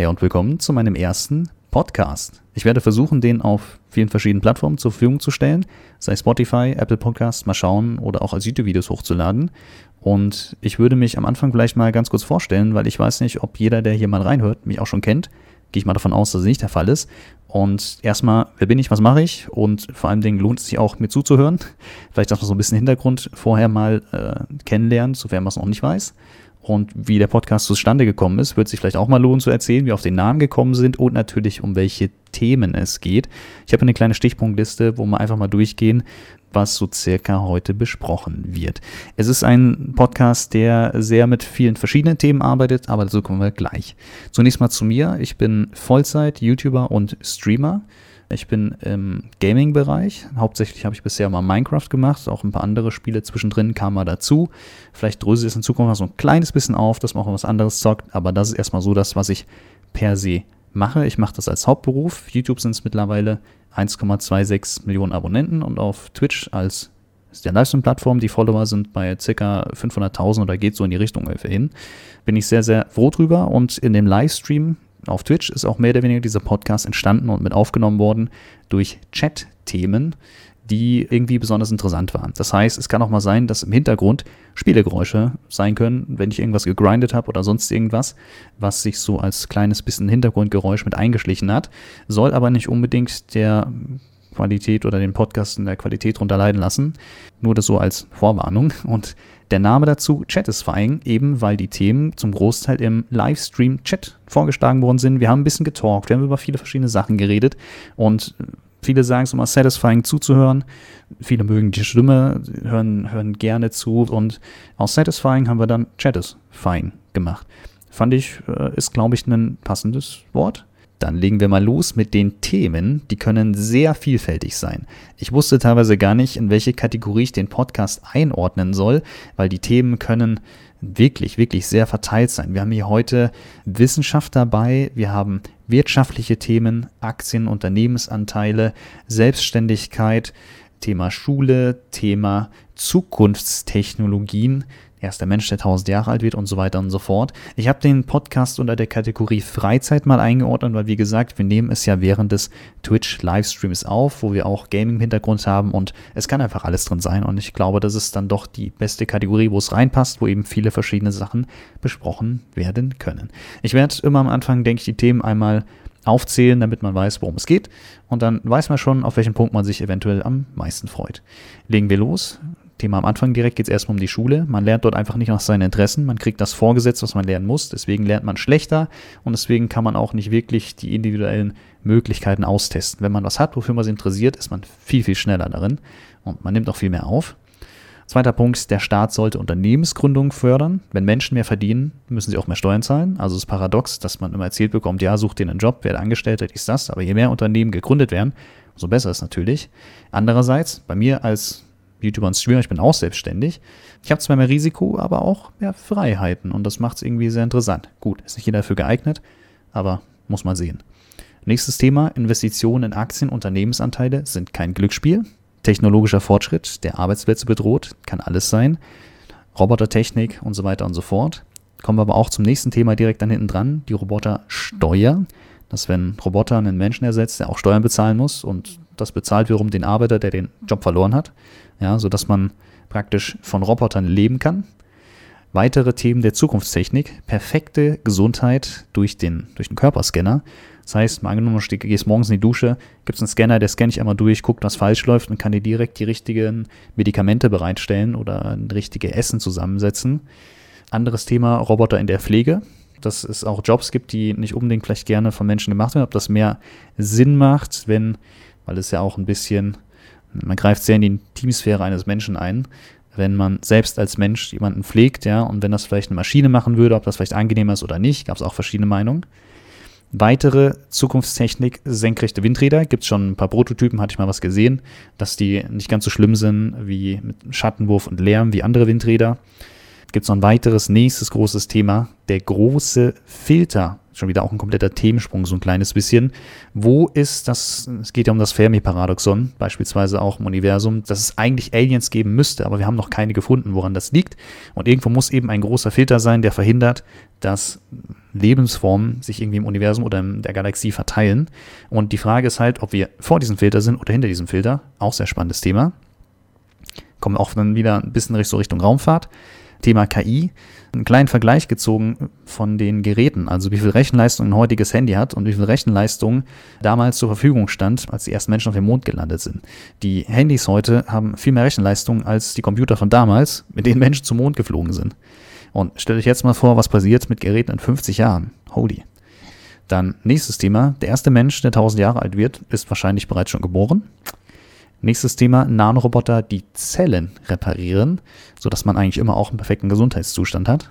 Hey und willkommen zu meinem ersten Podcast. Ich werde versuchen, den auf vielen verschiedenen Plattformen zur Verfügung zu stellen, sei Spotify, Apple Podcasts, mal schauen oder auch als YouTube-Videos hochzuladen. Und ich würde mich am Anfang vielleicht mal ganz kurz vorstellen, weil ich weiß nicht, ob jeder, der hier mal reinhört, mich auch schon kennt. Gehe ich mal davon aus, dass es nicht der Fall ist. Und erstmal, wer bin ich, was mache ich? Und vor allen Dingen lohnt es sich auch, mir zuzuhören. Vielleicht, dass man so ein bisschen Hintergrund vorher mal äh, kennenlernt, sofern man es noch nicht weiß und wie der Podcast zustande gekommen ist, wird sich vielleicht auch mal lohnen zu erzählen, wie wir auf den Namen gekommen sind und natürlich um welche Themen es geht. Ich habe eine kleine Stichpunktliste, wo wir einfach mal durchgehen, was so circa heute besprochen wird. Es ist ein Podcast, der sehr mit vielen verschiedenen Themen arbeitet, aber dazu kommen wir gleich. Zunächst mal zu mir. Ich bin Vollzeit-YouTuber und Streamer. Ich bin im Gaming-Bereich. Hauptsächlich habe ich bisher mal Minecraft gemacht, auch ein paar andere Spiele zwischendrin kamen mal dazu. Vielleicht dröse es in Zukunft noch so ein kleines bisschen auf, dass man auch was anderes zockt, aber das ist erstmal so das, was ich per se mache. Ich mache das als Hauptberuf. YouTube sind es mittlerweile 1,26 Millionen Abonnenten und auf Twitch als ist der Livestream-Plattform. Die Follower sind bei ca. 500.000 oder geht so in die Richtung ungefähr hin. Bin ich sehr, sehr froh drüber und in dem Livestream auf Twitch ist auch mehr oder weniger dieser Podcast entstanden und mit aufgenommen worden durch Chat-Themen, die irgendwie besonders interessant waren. Das heißt, es kann auch mal sein, dass im Hintergrund Spielegeräusche sein können, wenn ich irgendwas gegrindet habe oder sonst irgendwas, was sich so als kleines bisschen Hintergrundgeräusch mit eingeschlichen hat, soll aber nicht unbedingt der Qualität oder den Podcast in der Qualität runter leiden lassen. Nur das so als Vorwarnung. Und der Name dazu Chatisfying, eben weil die Themen zum Großteil im Livestream-Chat vorgeschlagen worden sind. Wir haben ein bisschen getalkt, wir haben über viele verschiedene Sachen geredet und viele sagen es immer satisfying zuzuhören. Viele mögen die Stimme, hören, hören gerne zu und aus satisfying haben wir dann Chatisfying gemacht. Fand ich, äh, ist glaube ich ein passendes Wort. Dann legen wir mal los mit den Themen. Die können sehr vielfältig sein. Ich wusste teilweise gar nicht, in welche Kategorie ich den Podcast einordnen soll, weil die Themen können wirklich, wirklich sehr verteilt sein. Wir haben hier heute Wissenschaft dabei, wir haben wirtschaftliche Themen, Aktien, Unternehmensanteile, Selbstständigkeit, Thema Schule, Thema Zukunftstechnologien, er ist der Mensch, der 1000 Jahre alt wird und so weiter und so fort. Ich habe den Podcast unter der Kategorie Freizeit mal eingeordnet, weil wie gesagt, wir nehmen es ja während des Twitch-Livestreams auf, wo wir auch Gaming im Hintergrund haben und es kann einfach alles drin sein und ich glaube, das ist dann doch die beste Kategorie, wo es reinpasst, wo eben viele verschiedene Sachen besprochen werden können. Ich werde immer am Anfang, denke ich, die Themen einmal aufzählen, damit man weiß, worum es geht. Und dann weiß man schon, auf welchen Punkt man sich eventuell am meisten freut. Legen wir los. Thema am Anfang direkt geht es erstmal um die Schule. Man lernt dort einfach nicht nach seinen Interessen. Man kriegt das vorgesetzt, was man lernen muss. Deswegen lernt man schlechter und deswegen kann man auch nicht wirklich die individuellen Möglichkeiten austesten. Wenn man was hat, wofür man sich interessiert, ist man viel, viel schneller darin und man nimmt auch viel mehr auf. Zweiter Punkt, der Staat sollte Unternehmensgründungen fördern. Wenn Menschen mehr verdienen, müssen sie auch mehr Steuern zahlen. Also ist paradox, dass man immer erzählt bekommt, ja, such dir einen Job, werde Angestellter, ist das. Aber je mehr Unternehmen gegründet werden, umso besser ist natürlich. Andererseits, bei mir als YouTuber und Streamer, ich bin auch selbstständig. Ich habe zwar mehr Risiko, aber auch mehr Freiheiten und das macht es irgendwie sehr interessant. Gut, ist nicht jeder dafür geeignet, aber muss man sehen. Nächstes Thema, Investitionen in Aktien, Unternehmensanteile sind kein Glücksspiel. Technologischer Fortschritt, der Arbeitsplätze bedroht, kann alles sein. Robotertechnik und so weiter und so fort. Kommen wir aber auch zum nächsten Thema direkt dann hinten dran, die Robotersteuer. Dass wenn Roboter einen Menschen ersetzt, der auch Steuern bezahlen muss und das bezahlt wiederum den Arbeiter, der den Job verloren hat ja, sodass man praktisch von Robotern leben kann. Weitere Themen der Zukunftstechnik, perfekte Gesundheit durch den, durch den Körperscanner. Das heißt, mal angenommen, du gehst morgens in die Dusche, gibt es einen Scanner, der scannt dich einmal durch, guckt, was falsch läuft und kann dir direkt die richtigen Medikamente bereitstellen oder ein richtiges Essen zusammensetzen. Anderes Thema, Roboter in der Pflege. Dass es auch Jobs gibt, die nicht unbedingt vielleicht gerne von Menschen gemacht werden, ob das mehr Sinn macht, wenn, weil es ja auch ein bisschen man greift sehr in die Intimsphäre eines Menschen ein, wenn man selbst als Mensch jemanden pflegt, ja, und wenn das vielleicht eine Maschine machen würde, ob das vielleicht angenehmer ist oder nicht, gab es auch verschiedene Meinungen. Weitere Zukunftstechnik, senkrechte Windräder, gibt es schon ein paar Prototypen, hatte ich mal was gesehen, dass die nicht ganz so schlimm sind wie mit Schattenwurf und Lärm wie andere Windräder. Gibt es noch ein weiteres nächstes großes Thema, der große Filter schon wieder auch ein kompletter Themensprung, so ein kleines bisschen. Wo ist das, es geht ja um das Fermi-Paradoxon, beispielsweise auch im Universum, dass es eigentlich Aliens geben müsste, aber wir haben noch keine gefunden, woran das liegt. Und irgendwo muss eben ein großer Filter sein, der verhindert, dass Lebensformen sich irgendwie im Universum oder in der Galaxie verteilen. Und die Frage ist halt, ob wir vor diesem Filter sind oder hinter diesem Filter. Auch sehr spannendes Thema. Kommen auch dann wieder ein bisschen Richtung Raumfahrt. Thema KI einen kleinen Vergleich gezogen von den Geräten, also wie viel Rechenleistung ein heutiges Handy hat und wie viel Rechenleistung damals zur Verfügung stand, als die ersten Menschen auf dem Mond gelandet sind. Die Handys heute haben viel mehr Rechenleistung als die Computer von damals, mit denen Menschen zum Mond geflogen sind. Und stellt euch jetzt mal vor, was passiert mit Geräten in 50 Jahren. Holy. Dann nächstes Thema. Der erste Mensch, der 1000 Jahre alt wird, ist wahrscheinlich bereits schon geboren. Nächstes Thema, Nanoroboter, die Zellen reparieren, sodass man eigentlich immer auch einen perfekten Gesundheitszustand hat.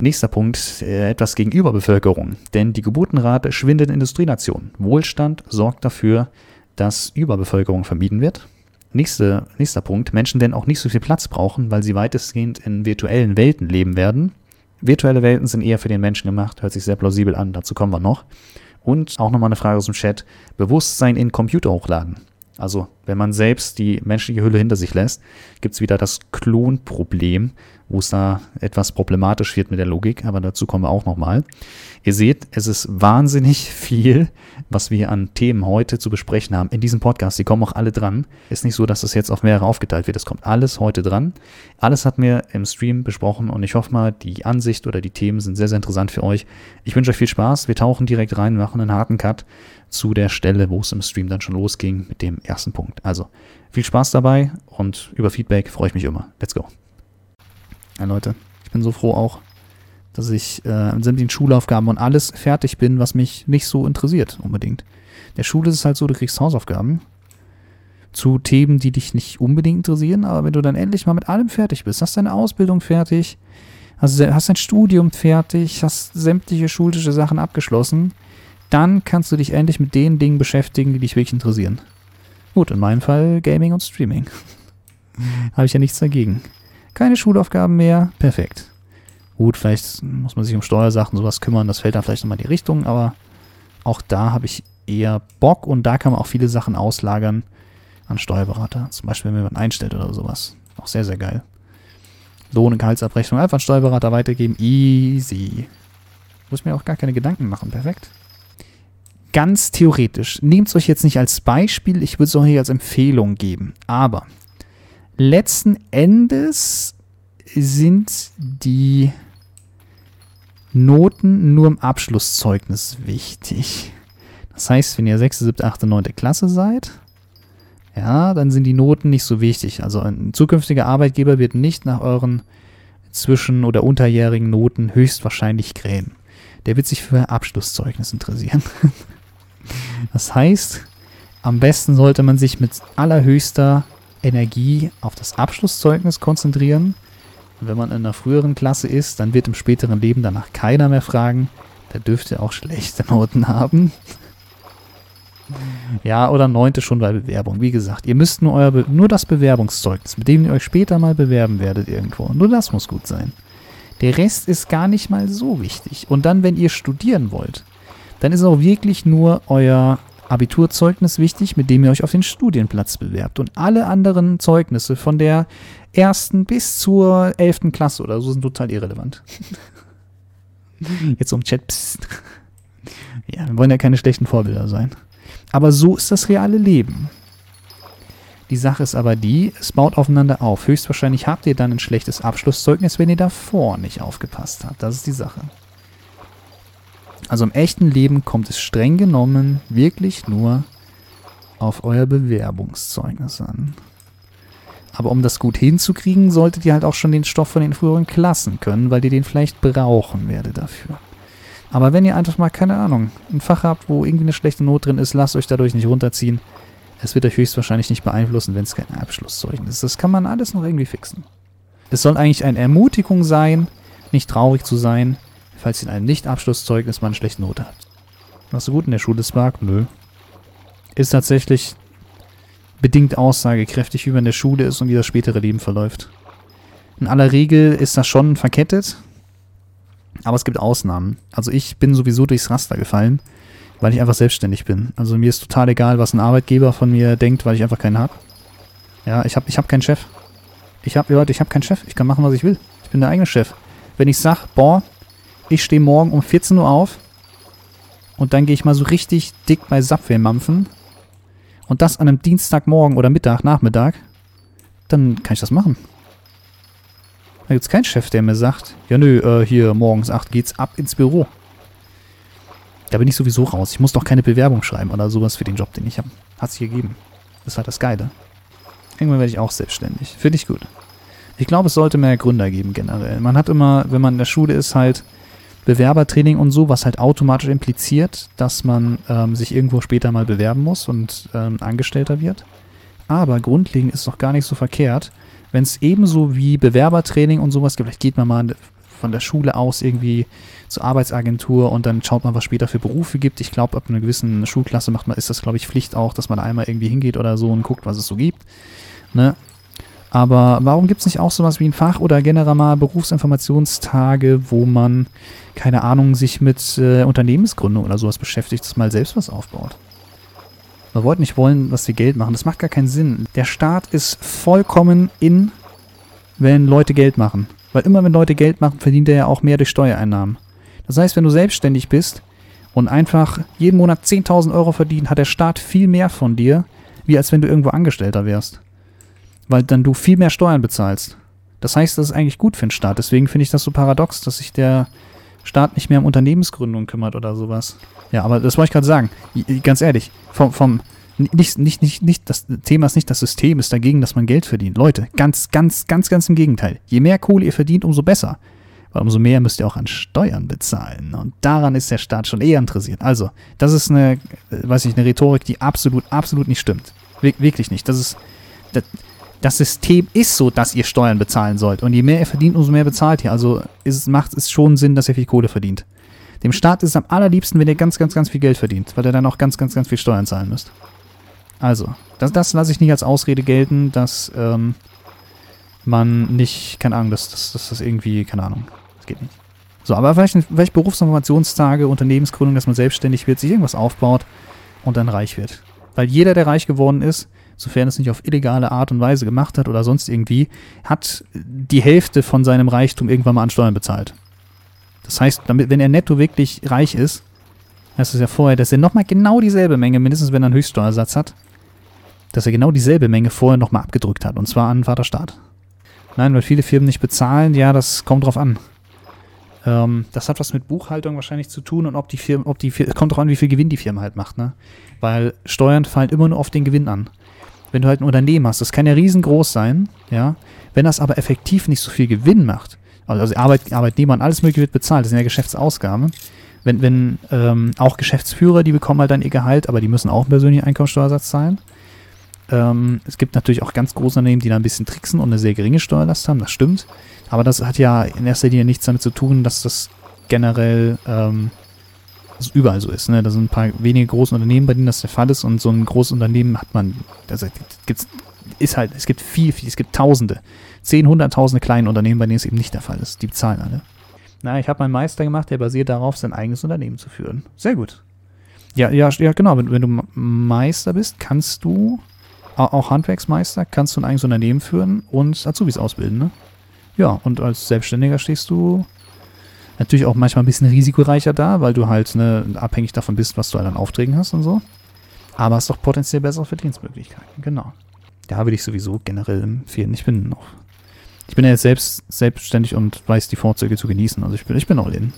Nächster Punkt, äh, etwas gegen Überbevölkerung, denn die Geburtenrate schwindet in Industrienationen. Wohlstand sorgt dafür, dass Überbevölkerung vermieden wird. Nächste, nächster Punkt, Menschen denn auch nicht so viel Platz brauchen, weil sie weitestgehend in virtuellen Welten leben werden. Virtuelle Welten sind eher für den Menschen gemacht, hört sich sehr plausibel an, dazu kommen wir noch. Und auch nochmal eine Frage aus dem Chat, Bewusstsein in Computer hochladen. Also wenn man selbst die menschliche Hülle hinter sich lässt, gibt es wieder das Klonproblem, wo es da etwas problematisch wird mit der Logik, aber dazu kommen wir auch nochmal. Ihr seht, es ist wahnsinnig viel, was wir an Themen heute zu besprechen haben in diesem Podcast. Die kommen auch alle dran. Ist nicht so, dass das jetzt auf mehrere aufgeteilt wird. Es kommt alles heute dran. Alles hat mir im Stream besprochen und ich hoffe mal, die Ansicht oder die Themen sind sehr, sehr interessant für euch. Ich wünsche euch viel Spaß. Wir tauchen direkt rein, machen einen harten Cut zu der Stelle, wo es im Stream dann schon losging mit dem ersten Punkt. Also viel Spaß dabei und über Feedback freue ich mich immer. Let's go. Ja, Leute, ich bin so froh auch, dass ich äh, mit sämtlichen Schulaufgaben und alles fertig bin, was mich nicht so interessiert unbedingt. Der Schule ist es halt so, du kriegst Hausaufgaben zu Themen, die dich nicht unbedingt interessieren, aber wenn du dann endlich mal mit allem fertig bist, hast deine Ausbildung fertig, hast, hast dein Studium fertig, hast sämtliche schulische Sachen abgeschlossen, dann kannst du dich endlich mit den Dingen beschäftigen, die dich wirklich interessieren. Gut, in meinem Fall Gaming und Streaming. Habe ich ja nichts dagegen. Keine Schulaufgaben mehr, perfekt. Gut, vielleicht muss man sich um Steuersachen sowas kümmern, das fällt dann vielleicht nochmal in die Richtung, aber auch da habe ich eher Bock und da kann man auch viele Sachen auslagern an Steuerberater. Zum Beispiel, wenn man einstellt oder sowas. Auch sehr, sehr geil. Lohn- und Gehaltsabrechnung einfach an Steuerberater weitergeben. Easy. Muss mir auch gar keine Gedanken machen. Perfekt ganz theoretisch, nehmt es euch jetzt nicht als Beispiel, ich würde es euch als Empfehlung geben, aber letzten Endes sind die Noten nur im Abschlusszeugnis wichtig. Das heißt, wenn ihr 6., 7., 8., 9. Klasse seid, ja, dann sind die Noten nicht so wichtig. Also ein zukünftiger Arbeitgeber wird nicht nach euren zwischen- oder unterjährigen Noten höchstwahrscheinlich grämen. Der wird sich für Abschlusszeugnis interessieren. Das heißt, am besten sollte man sich mit allerhöchster Energie auf das Abschlusszeugnis konzentrieren. Und wenn man in einer früheren Klasse ist, dann wird im späteren Leben danach keiner mehr fragen. Da dürft ihr auch schlechte Noten haben. Ja, oder neunte schon bei Bewerbung. Wie gesagt, ihr müsst nur, euer Be nur das Bewerbungszeugnis, mit dem ihr euch später mal bewerben werdet irgendwo. Nur das muss gut sein. Der Rest ist gar nicht mal so wichtig. Und dann, wenn ihr studieren wollt, dann ist auch wirklich nur euer Abiturzeugnis wichtig, mit dem ihr euch auf den Studienplatz bewerbt. Und alle anderen Zeugnisse von der ersten bis zur elften Klasse oder so sind total irrelevant. Jetzt um Chat. Psst. Ja, wir wollen ja keine schlechten Vorbilder sein. Aber so ist das reale Leben. Die Sache ist aber die, es baut aufeinander auf. Höchstwahrscheinlich habt ihr dann ein schlechtes Abschlusszeugnis, wenn ihr davor nicht aufgepasst habt. Das ist die Sache. Also im echten Leben kommt es streng genommen wirklich nur auf euer Bewerbungszeugnis an. Aber um das gut hinzukriegen, solltet ihr halt auch schon den Stoff von den früheren Klassen können, weil ihr den vielleicht brauchen werdet dafür. Aber wenn ihr einfach mal, keine Ahnung, ein Fach habt, wo irgendwie eine schlechte Not drin ist, lasst euch dadurch nicht runterziehen. Es wird euch höchstwahrscheinlich nicht beeinflussen, wenn es kein Abschlusszeugnis ist. Das kann man alles noch irgendwie fixen. Es soll eigentlich eine Ermutigung sein, nicht traurig zu sein, falls in einem Nicht-Abschlusszeugnis mal eine schlechte Note habt. Machst du gut in der Schule, Spark? Nö. Ist tatsächlich bedingt aussagekräftig, wie man in der Schule ist und wie das spätere Leben verläuft. In aller Regel ist das schon verkettet. Aber es gibt Ausnahmen. Also ich bin sowieso durchs Raster gefallen, weil ich einfach selbstständig bin. Also mir ist total egal, was ein Arbeitgeber von mir denkt, weil ich einfach keinen habe. Ja, ich habe ich hab keinen Chef. Ich habe, Leute, ich habe keinen Chef. Ich kann machen, was ich will. Ich bin der eigene Chef. Wenn ich sage, boah, ich stehe morgen um 14 Uhr auf und dann gehe ich mal so richtig dick bei Subway mampfen und das an einem Dienstagmorgen oder Mittag, Nachmittag, dann kann ich das machen. Da gibt es keinen Chef, der mir sagt, ja nö, äh, hier morgens 8 geht's ab ins Büro. Da bin ich sowieso raus. Ich muss doch keine Bewerbung schreiben oder sowas für den Job, den ich habe. Hat sich gegeben. Das halt das Geile. Irgendwann werde ich auch selbstständig. Finde ich gut. Ich glaube, es sollte mehr Gründer geben generell. Man hat immer, wenn man in der Schule ist, halt Bewerbertraining und so, was halt automatisch impliziert, dass man ähm, sich irgendwo später mal bewerben muss und ähm, Angestellter wird. Aber grundlegend ist es doch gar nicht so verkehrt, wenn es ebenso wie Bewerbertraining und sowas gibt, vielleicht geht man mal von der Schule aus irgendwie zur Arbeitsagentur und dann schaut man, was später für Berufe gibt. Ich glaube, ab einer gewissen Schulklasse macht man, ist das, glaube ich, Pflicht auch, dass man da einmal irgendwie hingeht oder so und guckt, was es so gibt. Ne? Aber warum gibt es nicht auch sowas wie ein Fach- oder generell mal Berufsinformationstage, wo man, keine Ahnung, sich mit äh, Unternehmensgründung oder sowas beschäftigt, dass mal selbst was aufbaut? Wir wollten nicht wollen, dass sie Geld machen. Das macht gar keinen Sinn. Der Staat ist vollkommen in, wenn Leute Geld machen. Weil immer wenn Leute Geld machen, verdient er ja auch mehr durch Steuereinnahmen. Das heißt, wenn du selbstständig bist und einfach jeden Monat 10.000 Euro verdient, hat der Staat viel mehr von dir, wie als wenn du irgendwo Angestellter wärst. Weil dann du viel mehr Steuern bezahlst. Das heißt, das ist eigentlich gut für den Staat. Deswegen finde ich das so paradox, dass sich der Staat nicht mehr um Unternehmensgründung kümmert oder sowas. Ja, aber das wollte ich gerade sagen. Ganz ehrlich, vom, vom nicht, nicht, nicht, nicht, das Thema ist nicht das System, ist dagegen, dass man Geld verdient. Leute, ganz, ganz, ganz, ganz im Gegenteil. Je mehr Kohle ihr verdient, umso besser. Weil umso mehr müsst ihr auch an Steuern bezahlen. Und daran ist der Staat schon eher interessiert. Also, das ist eine, weiß ich, eine Rhetorik, die absolut, absolut nicht stimmt. Wir, wirklich nicht. Das ist, das, das System ist so, dass ihr Steuern bezahlen sollt. Und je mehr ihr verdient, umso mehr bezahlt ihr. Also ist, macht es schon Sinn, dass ihr viel Kohle verdient. Dem Staat ist es am allerliebsten, wenn ihr ganz, ganz, ganz viel Geld verdient, weil ihr dann auch ganz, ganz, ganz viel Steuern zahlen müsst. Also, das, das lasse ich nicht als Ausrede gelten, dass ähm, man nicht, keine Ahnung, dass, dass, dass das irgendwie, keine Ahnung, das geht nicht. So, aber vielleicht, vielleicht Berufsinformationstage, Unternehmensgründung, dass man selbstständig wird, sich irgendwas aufbaut und dann reich wird. Weil jeder, der reich geworden ist, sofern es nicht auf illegale Art und Weise gemacht hat oder sonst irgendwie, hat die Hälfte von seinem Reichtum irgendwann mal an Steuern bezahlt. Das heißt, damit, wenn er netto wirklich reich ist, heißt es ja vorher, dass er nochmal genau dieselbe Menge, mindestens wenn er einen Höchststeuersatz hat, dass er genau dieselbe Menge vorher nochmal abgedrückt hat, und zwar an Vaterstaat. Nein, weil viele Firmen nicht bezahlen, ja, das kommt drauf an. Ähm, das hat was mit Buchhaltung wahrscheinlich zu tun und ob die Firma, ob die Firma, kommt drauf an, wie viel Gewinn die Firma halt macht, ne? Weil Steuern fallen immer nur auf den Gewinn an. Wenn du halt ein Unternehmen hast, das kann ja riesengroß sein, ja. Wenn das aber effektiv nicht so viel Gewinn macht, also Arbeit, Arbeitnehmer und alles mögliche wird bezahlt, das sind ja Geschäftsausgaben. Wenn, wenn ähm, auch Geschäftsführer, die bekommen halt dann ihr Gehalt, aber die müssen auch einen persönlichen Einkommensteuersatz zahlen. Ähm, es gibt natürlich auch ganz große Unternehmen, die da ein bisschen tricksen und eine sehr geringe Steuerlast haben, das stimmt. Aber das hat ja in erster Linie nichts damit zu tun, dass das generell ähm, das überall so ist. Ne? Da sind ein paar wenige große Unternehmen, bei denen das der Fall ist und so ein großes Unternehmen hat man, also gibt's, ist halt, es gibt viel, viel, es gibt Tausende, zehn, hunderttausende kleine Unternehmen, bei denen es eben nicht der Fall ist. Die bezahlen alle. Na, ich habe meinen Meister gemacht, der basiert darauf, sein eigenes Unternehmen zu führen. Sehr gut. Ja, ja, ja, genau. Wenn, wenn du Meister bist, kannst du auch Handwerksmeister, kannst du ein eigenes Unternehmen führen und Azubis ausbilden, ne? Ja, und als Selbstständiger stehst du natürlich auch manchmal ein bisschen risikoreicher da, weil du halt ne, abhängig davon bist, was du halt an Aufträgen hast und so. Aber hast doch potenziell bessere Verdienstmöglichkeiten, genau. Da würde ich sowieso generell empfehlen. Ich bin noch. Ich bin ja jetzt selbst selbstständig und weiß die Vorzüge zu genießen. Also ich bin, ich bin all in.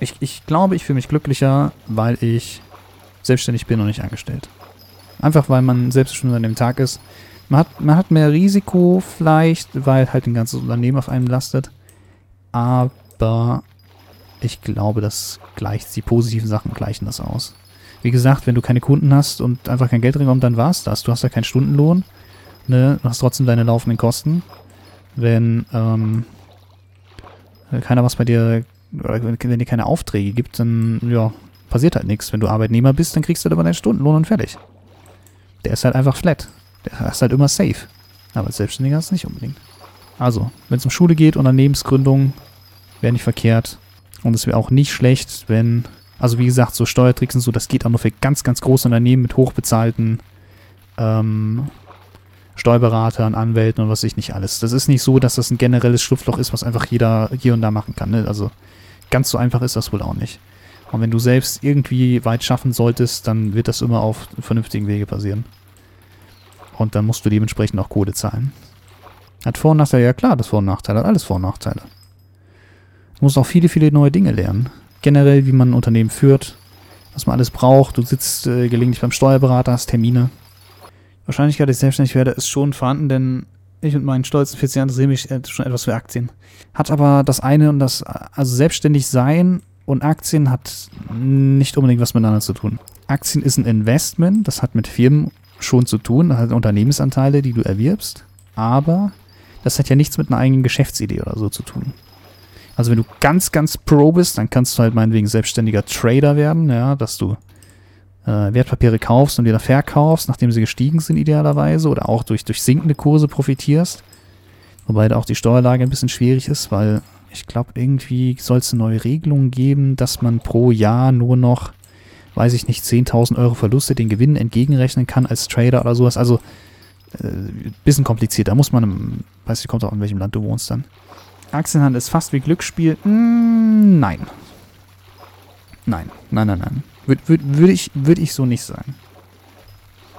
Ich, ich glaube, ich fühle mich glücklicher, weil ich selbstständig bin und nicht angestellt. Einfach weil man selbst schon an dem Tag ist. Man hat, man hat mehr Risiko vielleicht, weil halt ein ganzes Unternehmen auf einem lastet. Aber ich glaube, das gleicht, die positiven Sachen gleichen das aus. Wie gesagt, wenn du keine Kunden hast und einfach kein Geld reinkommt, dann war es das. Du hast ja keinen Stundenlohn. Ne? Du hast trotzdem deine laufenden Kosten. Wenn ähm, keiner was bei dir, wenn, wenn dir keine Aufträge gibt, dann ja, passiert halt nichts. Wenn du Arbeitnehmer bist, dann kriegst du aber deinen Stundenlohn und fertig. Der ist halt einfach flat. Der ist halt immer safe. Aber als Selbstständiger ist es nicht unbedingt. Also, wenn es um Schule geht, Unternehmensgründung, wäre nicht verkehrt. Und es wäre auch nicht schlecht, wenn, also wie gesagt, so Steuertricks und so, das geht auch nur für ganz, ganz große Unternehmen mit hochbezahlten ähm, Steuerberatern, Anwälten und was ich nicht alles. Das ist nicht so, dass das ein generelles Schlupfloch ist, was einfach jeder hier und da machen kann. Ne? Also ganz so einfach ist das wohl auch nicht. Und wenn du selbst irgendwie weit schaffen solltest, dann wird das immer auf vernünftigen Wege passieren. Und dann musst du dementsprechend auch Kohle zahlen. Hat Vor- und Nachteile, ja klar, das Vor- und Nachteile, hat alles Vor- und Nachteile. Du musst auch viele, viele neue Dinge lernen. Generell, wie man ein Unternehmen führt, was man alles braucht. Du sitzt äh, gelegentlich beim Steuerberater, hast Termine. Wahrscheinlichkeit, dass ich selbstständig werde, ist schon vorhanden, denn ich und meinen stolzen 14 Jahren interessiere mich äh, schon etwas für Aktien. Hat aber das eine und das, also selbstständig sein und Aktien hat nicht unbedingt was miteinander zu tun. Aktien ist ein Investment, das hat mit Firmen schon zu tun, das hat Unternehmensanteile, die du erwirbst, aber das hat ja nichts mit einer eigenen Geschäftsidee oder so zu tun. Also wenn du ganz, ganz pro bist, dann kannst du halt meinetwegen selbstständiger Trader werden, ja, dass du äh, Wertpapiere kaufst und wieder verkaufst, nachdem sie gestiegen sind idealerweise oder auch durch, durch sinkende Kurse profitierst. Wobei da auch die Steuerlage ein bisschen schwierig ist, weil ich glaube, irgendwie soll es eine neue Regelung geben, dass man pro Jahr nur noch, weiß ich nicht, 10.000 Euro Verluste den Gewinnen entgegenrechnen kann als Trader oder sowas. Also äh, bisschen kompliziert. Da muss man, weiß ich, kommt auch in welchem Land du wohnst dann. Aktienhandel ist fast wie Glücksspiel. Mm, nein. Nein, nein, nein, nein. Würde würd, würd ich, würd ich so nicht sagen.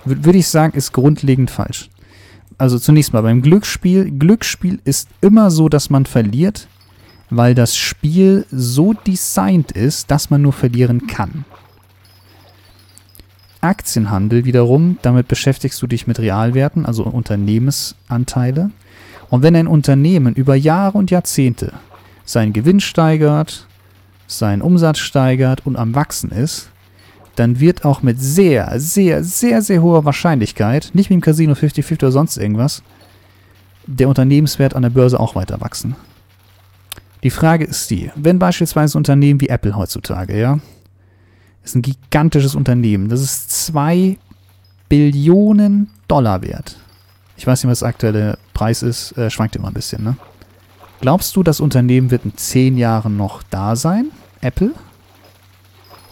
Würde würd ich sagen, ist grundlegend falsch. Also zunächst mal beim Glücksspiel. Glücksspiel ist immer so, dass man verliert, weil das Spiel so designt ist, dass man nur verlieren kann. Aktienhandel wiederum, damit beschäftigst du dich mit Realwerten, also Unternehmensanteile. Und wenn ein Unternehmen über Jahre und Jahrzehnte seinen Gewinn steigert, seinen Umsatz steigert und am Wachsen ist, dann wird auch mit sehr, sehr, sehr, sehr hoher Wahrscheinlichkeit, nicht wie im Casino 50-50 oder sonst irgendwas, der Unternehmenswert an der Börse auch weiter wachsen. Die Frage ist die, wenn beispielsweise Unternehmen wie Apple heutzutage, ja, ist ein gigantisches Unternehmen, das ist 2 Billionen Dollar wert. Ich weiß nicht, was der aktuelle Preis ist, äh, schwankt immer ein bisschen, ne? Glaubst du, das Unternehmen wird in 10 Jahren noch da sein? Apple?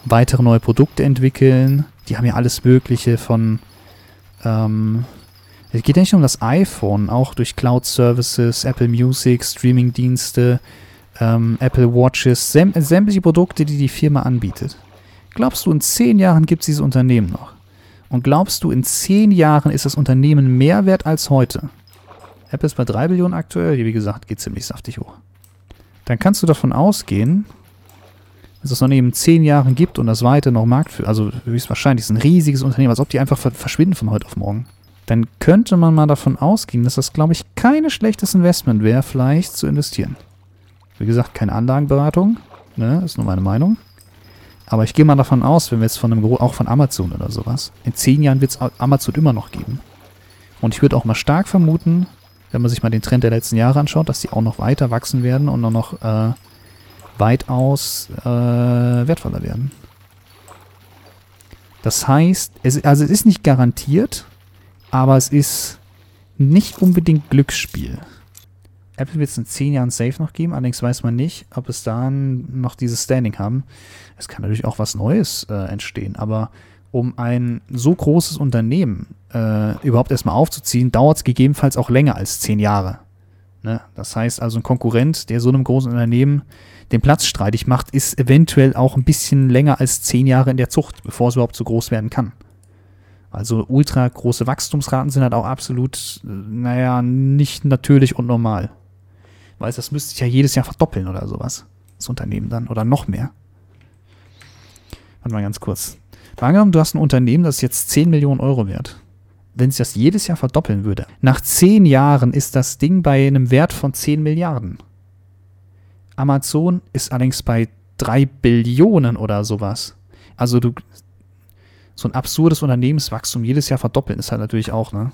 Weitere neue Produkte entwickeln? Die haben ja alles Mögliche von, ähm, es geht ja nicht nur um das iPhone, auch durch Cloud Services, Apple Music, Streaming-Dienste, ähm, Apple Watches, säm sämtliche Produkte, die die Firma anbietet. Glaubst du, in zehn Jahren gibt es dieses Unternehmen noch? Und glaubst du, in zehn Jahren ist das Unternehmen mehr wert als heute? Apple ist bei 3 Billionen aktuell, wie gesagt, geht ziemlich saftig hoch. Dann kannst du davon ausgehen, dass es Unternehmen in zehn Jahren gibt und das weiter noch Markt für, also höchstwahrscheinlich ist ein riesiges Unternehmen, als ob die einfach verschwinden von heute auf morgen. Dann könnte man mal davon ausgehen, dass das, glaube ich, kein schlechtes Investment wäre, vielleicht zu investieren. Wie gesagt, keine Anlagenberatung, ne, ist nur meine Meinung. Aber ich gehe mal davon aus, wenn wir jetzt von einem, auch von Amazon oder sowas, in zehn Jahren wird es Amazon immer noch geben. Und ich würde auch mal stark vermuten, wenn man sich mal den Trend der letzten Jahre anschaut, dass die auch noch weiter wachsen werden und auch noch äh, weitaus äh, wertvoller werden. Das heißt, es, also es ist nicht garantiert, aber es ist nicht unbedingt Glücksspiel. Apple wird es in zehn Jahren safe noch geben, allerdings weiß man nicht, ob es dann noch dieses Standing haben. Es kann natürlich auch was Neues äh, entstehen, aber um ein so großes Unternehmen äh, überhaupt erstmal aufzuziehen, dauert es gegebenenfalls auch länger als zehn Jahre. Ne? Das heißt also, ein Konkurrent, der so einem großen Unternehmen den Platz streitig macht, ist eventuell auch ein bisschen länger als zehn Jahre in der Zucht, bevor es überhaupt so groß werden kann. Also ultra große Wachstumsraten sind halt auch absolut, äh, naja, nicht natürlich und normal. Weil das müsste sich ja jedes Jahr verdoppeln oder sowas. Das Unternehmen dann. Oder noch mehr. Warte mal ganz kurz. Angenommen, du hast ein Unternehmen, das ist jetzt 10 Millionen Euro wert. Wenn sich das jedes Jahr verdoppeln würde, nach 10 Jahren ist das Ding bei einem Wert von 10 Milliarden. Amazon ist allerdings bei 3 Billionen oder sowas. Also du, so ein absurdes Unternehmenswachstum jedes Jahr verdoppeln ist halt natürlich auch, ne?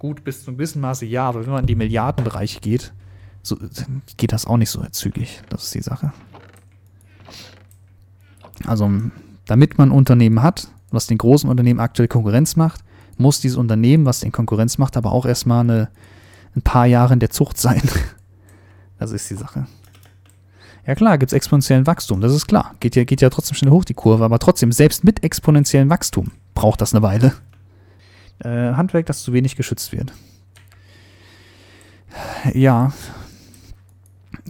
Gut, bis zu einem gewissen Maße ja, aber wenn man in die Milliardenbereiche geht, so, geht das auch nicht so zügig. Das ist die Sache. Also, damit man ein Unternehmen hat, was den großen Unternehmen aktuell Konkurrenz macht, muss dieses Unternehmen, was den Konkurrenz macht, aber auch erstmal eine, ein paar Jahre in der Zucht sein. Das ist die Sache. Ja klar, gibt es exponentiellen Wachstum, das ist klar. Geht ja, geht ja trotzdem schnell hoch die Kurve, aber trotzdem, selbst mit exponentiellem Wachstum braucht das eine Weile. Äh, Handwerk, das zu wenig geschützt wird. Ja,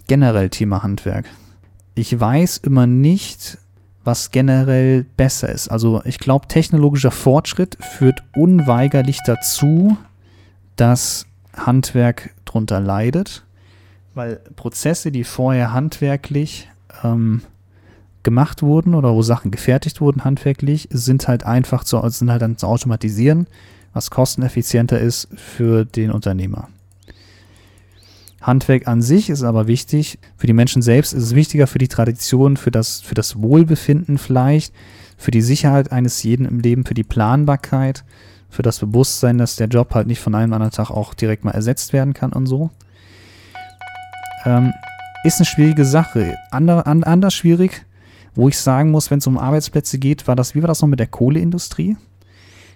generell Thema Handwerk. Ich weiß immer nicht, was generell besser ist. Also ich glaube, technologischer Fortschritt führt unweigerlich dazu, dass Handwerk drunter leidet weil Prozesse, die vorher handwerklich ähm, gemacht wurden oder wo Sachen gefertigt wurden handwerklich, sind halt einfach zu, sind halt dann zu automatisieren, was kosteneffizienter ist für den Unternehmer. Handwerk an sich ist aber wichtig. Für die Menschen selbst ist es wichtiger für die Tradition, für das, für das Wohlbefinden vielleicht, für die Sicherheit eines jeden im Leben, für die Planbarkeit, für das Bewusstsein, dass der Job halt nicht von einem anderen Tag auch direkt mal ersetzt werden kann und so. Ähm, ist eine schwierige Sache. Ander, an, anders schwierig, wo ich sagen muss, wenn es um Arbeitsplätze geht, war das, wie war das noch mit der Kohleindustrie?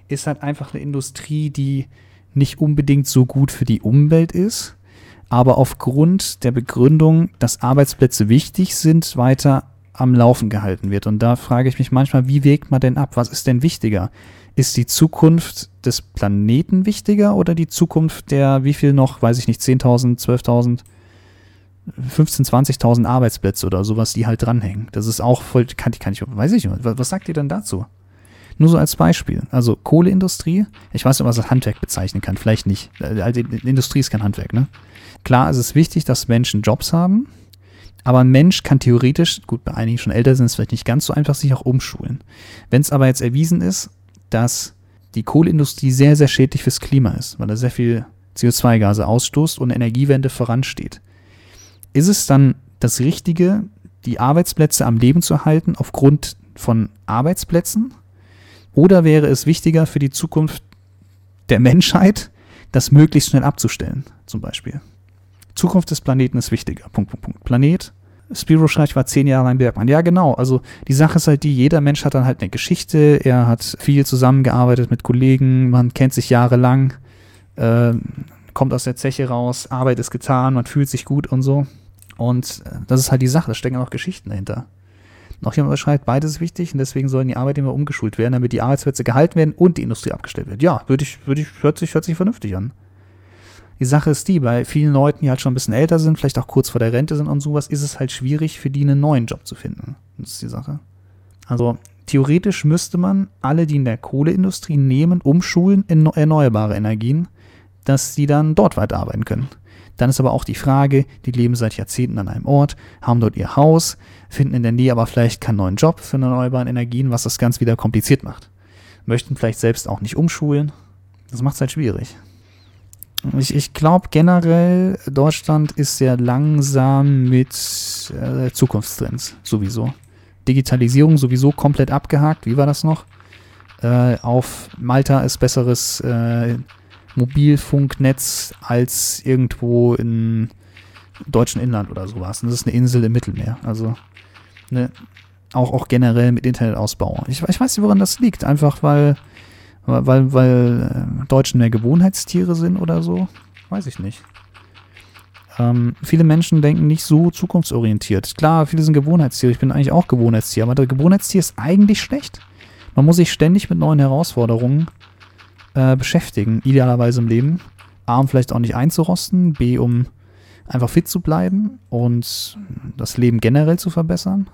Ist halt einfach eine Industrie, die nicht unbedingt so gut für die Umwelt ist, aber aufgrund der Begründung, dass Arbeitsplätze wichtig sind, weiter am Laufen gehalten wird. Und da frage ich mich manchmal, wie wägt man denn ab? Was ist denn wichtiger? Ist die Zukunft des Planeten wichtiger oder die Zukunft der, wie viel noch, weiß ich nicht, 10.000, 12.000 15.000, 20.000 Arbeitsplätze oder sowas, die halt dranhängen. Das ist auch voll, kann, kann ich, weiß ich nicht, was, sagt ihr denn dazu? Nur so als Beispiel. Also Kohleindustrie, ich weiß nicht, was das Handwerk bezeichnen kann, vielleicht nicht. Also Industrie ist kein Handwerk, ne? Klar, es ist wichtig, dass Menschen Jobs haben, aber ein Mensch kann theoretisch, gut, bei einigen schon älter sind es vielleicht nicht ganz so einfach, sich auch umschulen. Wenn es aber jetzt erwiesen ist, dass die Kohleindustrie sehr, sehr schädlich fürs Klima ist, weil er sehr viel CO2-Gase ausstoßt und Energiewende voransteht, ist es dann das Richtige, die Arbeitsplätze am Leben zu halten aufgrund von Arbeitsplätzen? Oder wäre es wichtiger für die Zukunft der Menschheit, das möglichst schnell abzustellen, zum Beispiel? Zukunft des Planeten ist wichtiger. Punkt, Punkt, Punkt. Planet. Spiro schreibt, ich war zehn Jahre lang Bergmann. Ja, genau. Also die Sache ist halt die, jeder Mensch hat dann halt eine Geschichte. Er hat viel zusammengearbeitet mit Kollegen. Man kennt sich jahrelang. Äh, kommt aus der Zeche raus. Arbeit ist getan. Man fühlt sich gut und so. Und äh, das ist halt die Sache, da stecken auch Geschichten dahinter. Noch jemand schreibt, beides ist wichtig und deswegen sollen die Arbeitnehmer umgeschult werden, damit die Arbeitsplätze gehalten werden und die Industrie abgestellt wird. Ja, würde ich, würde ich, hört sich, hört sich vernünftig an. Die Sache ist die, bei vielen Leuten, die halt schon ein bisschen älter sind, vielleicht auch kurz vor der Rente sind und sowas, ist es halt schwierig für die einen neuen Job zu finden. Das ist die Sache. Also theoretisch müsste man alle, die in der Kohleindustrie nehmen, umschulen in erneuerbare Energien, dass sie dann dort weiterarbeiten können. Dann ist aber auch die Frage, die leben seit Jahrzehnten an einem Ort, haben dort ihr Haus, finden in der Nähe aber vielleicht keinen neuen Job für erneuerbare Energien, was das ganz wieder kompliziert macht. Möchten vielleicht selbst auch nicht umschulen. Das macht es halt schwierig. Ich, ich glaube generell, Deutschland ist sehr langsam mit äh, Zukunftstrends sowieso. Digitalisierung sowieso komplett abgehakt. Wie war das noch? Äh, auf Malta ist besseres äh, Mobilfunknetz als irgendwo im deutschen Inland oder sowas. Und das ist eine Insel im Mittelmeer. Also ne, auch, auch generell mit Internetausbau. Ich, ich weiß nicht, woran das liegt. Einfach weil, weil, weil äh, Deutschen mehr Gewohnheitstiere sind oder so. Weiß ich nicht. Ähm, viele Menschen denken nicht so zukunftsorientiert. Klar, viele sind Gewohnheitstiere. Ich bin eigentlich auch Gewohnheitstier. Aber der Gewohnheitstier ist eigentlich schlecht. Man muss sich ständig mit neuen Herausforderungen äh, beschäftigen, idealerweise im Leben. A, um vielleicht auch nicht einzurosten, B, um einfach fit zu bleiben und das Leben generell zu verbessern.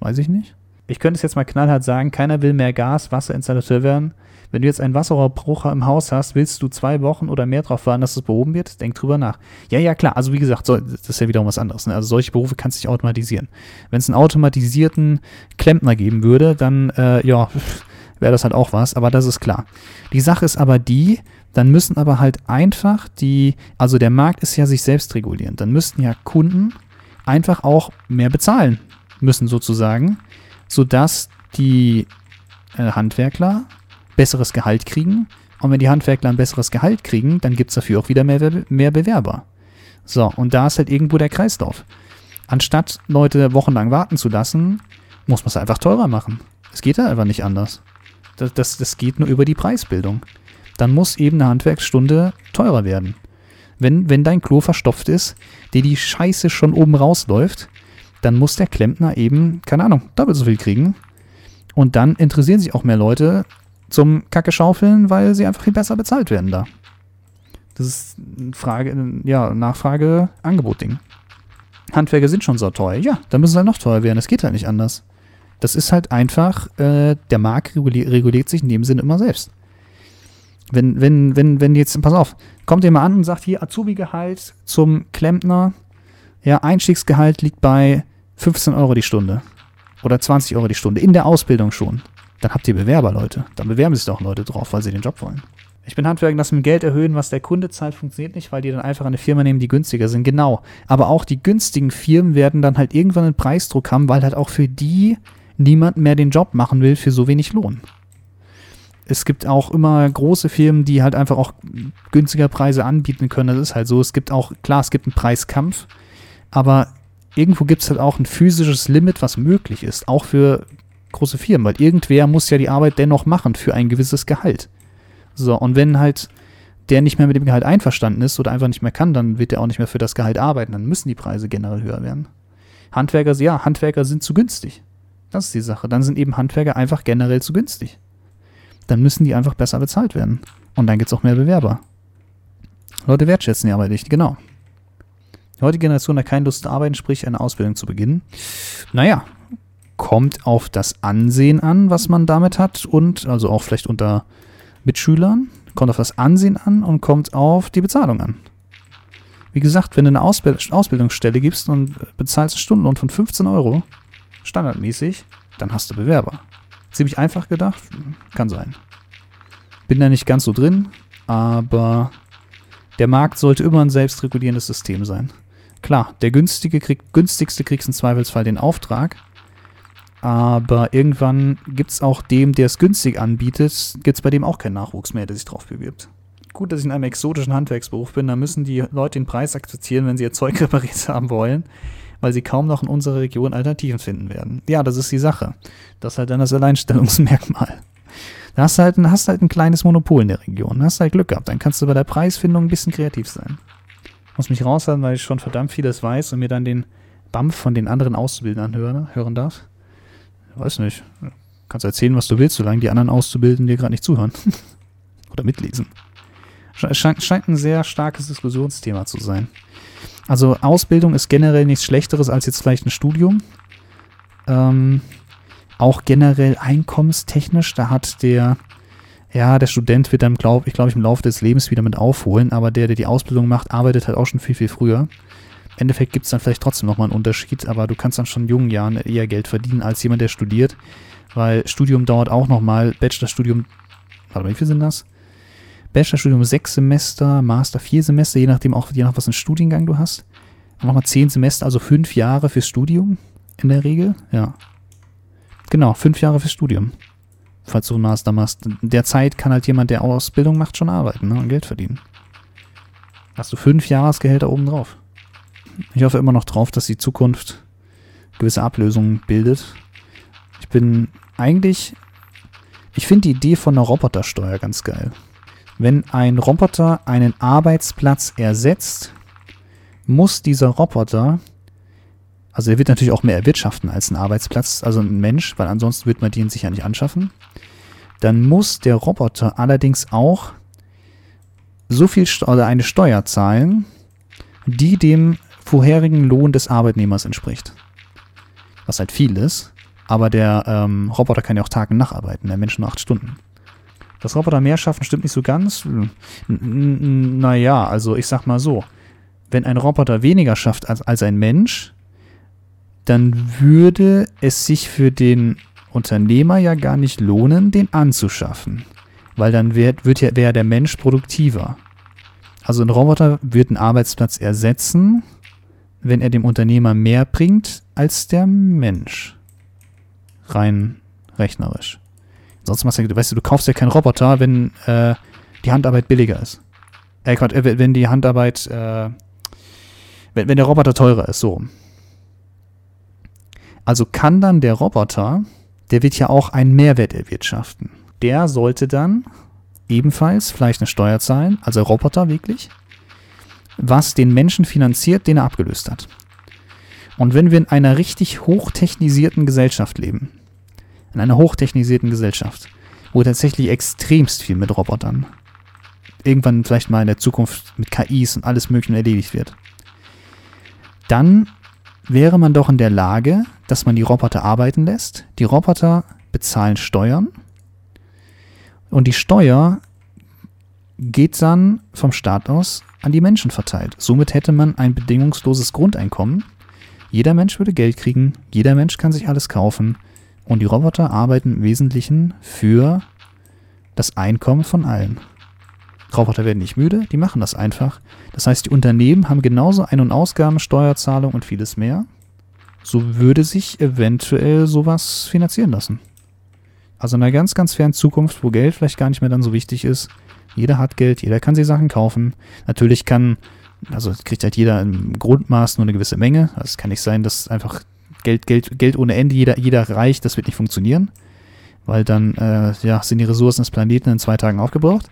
Weiß ich nicht. Ich könnte es jetzt mal knallhart sagen, keiner will mehr Gas, Wasserinstallateur werden. Wenn du jetzt einen Wasserrohrbruch im Haus hast, willst du zwei Wochen oder mehr darauf warten, dass es behoben wird? Denk drüber nach. Ja, ja, klar. Also wie gesagt, so, das ist ja wiederum was anderes. Ne? Also solche Berufe kannst du nicht automatisieren. Wenn es einen automatisierten Klempner geben würde, dann, äh, ja, wäre das halt auch was, aber das ist klar. Die Sache ist aber die, dann müssen aber halt einfach die, also der Markt ist ja sich selbst regulierend, dann müssten ja Kunden einfach auch mehr bezahlen müssen sozusagen, sodass die äh, Handwerkler besseres Gehalt kriegen. Und wenn die Handwerkler ein besseres Gehalt kriegen, dann gibt es dafür auch wieder mehr, mehr Bewerber. So, und da ist halt irgendwo der Kreislauf. Anstatt Leute wochenlang warten zu lassen, muss man es einfach teurer machen. Es geht halt einfach nicht anders. Das, das, das geht nur über die Preisbildung. Dann muss eben eine Handwerksstunde teurer werden. Wenn, wenn dein Klo verstopft ist, dir die Scheiße schon oben rausläuft, dann muss der Klempner eben, keine Ahnung, doppelt so viel kriegen. Und dann interessieren sich auch mehr Leute zum Kacke schaufeln, weil sie einfach viel besser bezahlt werden da. Das ist Frage, ja, Nachfrage-Angebot-Ding. Handwerker sind schon so teuer. Ja, dann müssen sie halt noch teuer werden. Es geht halt nicht anders. Das ist halt einfach, äh, der Markt reguliert, reguliert sich in dem Sinne immer selbst. Wenn, wenn, wenn, wenn jetzt, pass auf, kommt ihr mal an und sagt hier Azubi-Gehalt zum Klempner, ja, Einstiegsgehalt liegt bei 15 Euro die Stunde. Oder 20 Euro die Stunde. In der Ausbildung schon. Dann habt ihr Bewerber, Leute. Dann bewerben sich doch Leute drauf, weil sie den Job wollen. Ich bin Handwerker, das mit Geld erhöhen, was der Kunde zahlt, funktioniert nicht, weil die dann einfach eine Firma nehmen, die günstiger sind. Genau. Aber auch die günstigen Firmen werden dann halt irgendwann einen Preisdruck haben, weil halt auch für die niemand mehr den Job machen will für so wenig Lohn. Es gibt auch immer große Firmen, die halt einfach auch günstiger Preise anbieten können. Das ist halt so. Es gibt auch, klar, es gibt einen Preiskampf, aber irgendwo gibt es halt auch ein physisches Limit, was möglich ist, auch für große Firmen, weil irgendwer muss ja die Arbeit dennoch machen für ein gewisses Gehalt. So, und wenn halt der nicht mehr mit dem Gehalt einverstanden ist oder einfach nicht mehr kann, dann wird er auch nicht mehr für das Gehalt arbeiten. Dann müssen die Preise generell höher werden. Handwerker, ja, Handwerker sind zu günstig. Das ist die Sache. Dann sind eben Handwerker einfach generell zu günstig. Dann müssen die einfach besser bezahlt werden. Und dann gibt es auch mehr Bewerber. Leute wertschätzen die Arbeit nicht, genau. Die heutige Generation hat keine Lust zu arbeiten, sprich eine Ausbildung zu beginnen. Naja, kommt auf das Ansehen an, was man damit hat und also auch vielleicht unter Mitschülern, kommt auf das Ansehen an und kommt auf die Bezahlung an. Wie gesagt, wenn du eine Ausbild Ausbildungsstelle gibst und bezahlst einen Stundenlohn von 15 Euro, standardmäßig, dann hast du Bewerber. Ziemlich einfach gedacht, kann sein. Bin da nicht ganz so drin, aber der Markt sollte immer ein selbstregulierendes System sein. Klar, der günstige krieg, günstigste kriegst im Zweifelsfall den Auftrag, aber irgendwann gibt es auch dem, der es günstig anbietet, gibt es bei dem auch keinen Nachwuchs mehr, der sich drauf bewirbt. Gut, dass ich in einem exotischen Handwerksberuf bin, da müssen die Leute den Preis akzeptieren, wenn sie ihr Zeug repariert haben wollen, weil sie kaum noch in unserer Region Alternativen finden werden. Ja, das ist die Sache. Das ist halt dann das Alleinstellungsmerkmal. Da hast du halt, ein, hast halt ein kleines Monopol in der Region. Da hast du halt Glück gehabt. Dann kannst du bei der Preisfindung ein bisschen kreativ sein. Muss mich raushalten, weil ich schon verdammt vieles weiß und mir dann den BAMF von den anderen Auszubildenden hören, hören darf weiß nicht. Kannst erzählen, was du willst, solange die anderen Auszubildenden dir gerade nicht zuhören. Oder mitlesen. Scheint, scheint ein sehr starkes Diskussionsthema zu sein. Also Ausbildung ist generell nichts Schlechteres als jetzt vielleicht ein Studium. Ähm, auch generell einkommenstechnisch, da hat der, ja, der Student wird dann, glaube ich, glaube ich, im Laufe des Lebens wieder mit aufholen, aber der, der die Ausbildung macht, arbeitet halt auch schon viel, viel früher. Endeffekt gibt es dann vielleicht trotzdem nochmal einen Unterschied, aber du kannst dann schon in jungen Jahren eher Geld verdienen als jemand, der studiert, weil Studium dauert auch nochmal, Bachelorstudium, warte mal, wie viel sind das? Bachelorstudium sechs Semester, Master vier Semester, je nachdem auch, je nach was für Studiengang du hast. Nochmal zehn Semester, also fünf Jahre fürs Studium in der Regel, ja. Genau, fünf Jahre fürs Studium. Falls du einen Master machst. In der Zeit kann halt jemand, der Ausbildung macht, schon arbeiten ne, und Geld verdienen. Hast du fünf Jahresgehälter oben drauf. Ich hoffe immer noch drauf, dass die Zukunft gewisse Ablösungen bildet. Ich bin eigentlich, ich finde die Idee von einer Robotersteuer ganz geil. Wenn ein Roboter einen Arbeitsplatz ersetzt, muss dieser Roboter, also er wird natürlich auch mehr erwirtschaften als ein Arbeitsplatz, also ein Mensch, weil ansonsten wird man den sich ja nicht anschaffen. Dann muss der Roboter allerdings auch so viel oder eine Steuer zahlen, die dem vorherigen Lohn des Arbeitnehmers entspricht. Was halt viel ist, aber der ähm, Roboter kann ja auch Tag und Nacht arbeiten, der Mensch nur acht Stunden. Dass Roboter mehr schaffen, stimmt nicht so ganz. Naja, also ich sag mal so, wenn ein Roboter weniger schafft als, als ein Mensch, dann würde es sich für den Unternehmer ja gar nicht lohnen, den anzuschaffen. Weil dann wäre wird ja, wär der Mensch produktiver. Also ein Roboter wird einen Arbeitsplatz ersetzen, wenn er dem Unternehmer mehr bringt als der Mensch. Rein rechnerisch. Sonst machst du, weißt du, du kaufst ja keinen Roboter, wenn äh, die Handarbeit billiger ist. Äh, Gott, äh, wenn die Handarbeit, äh, wenn, wenn der Roboter teurer ist, so. Also kann dann der Roboter, der wird ja auch einen Mehrwert erwirtschaften. Der sollte dann ebenfalls vielleicht eine Steuer zahlen, also Roboter wirklich, was den Menschen finanziert, den er abgelöst hat. Und wenn wir in einer richtig hochtechnisierten Gesellschaft leben, in einer hochtechnisierten Gesellschaft, wo tatsächlich extremst viel mit Robotern, irgendwann vielleicht mal in der Zukunft mit KIs und alles Mögliche erledigt wird, dann wäre man doch in der Lage, dass man die Roboter arbeiten lässt. Die Roboter bezahlen Steuern und die Steuer geht dann vom Staat aus an die Menschen verteilt. Somit hätte man ein bedingungsloses Grundeinkommen. Jeder Mensch würde Geld kriegen, jeder Mensch kann sich alles kaufen und die Roboter arbeiten im Wesentlichen für das Einkommen von allen. Roboter werden nicht müde, die machen das einfach. Das heißt, die Unternehmen haben genauso Ein- und Ausgaben, Steuerzahlung und vieles mehr. So würde sich eventuell sowas finanzieren lassen. Also in einer ganz, ganz fernen Zukunft, wo Geld vielleicht gar nicht mehr dann so wichtig ist. Jeder hat Geld, jeder kann sich Sachen kaufen. Natürlich kann, also kriegt halt jeder im Grundmaß nur eine gewisse Menge. Also es kann nicht sein, dass einfach Geld, Geld, Geld ohne Ende jeder, jeder reicht, das wird nicht funktionieren. Weil dann äh, ja, sind die Ressourcen des Planeten in zwei Tagen aufgebraucht.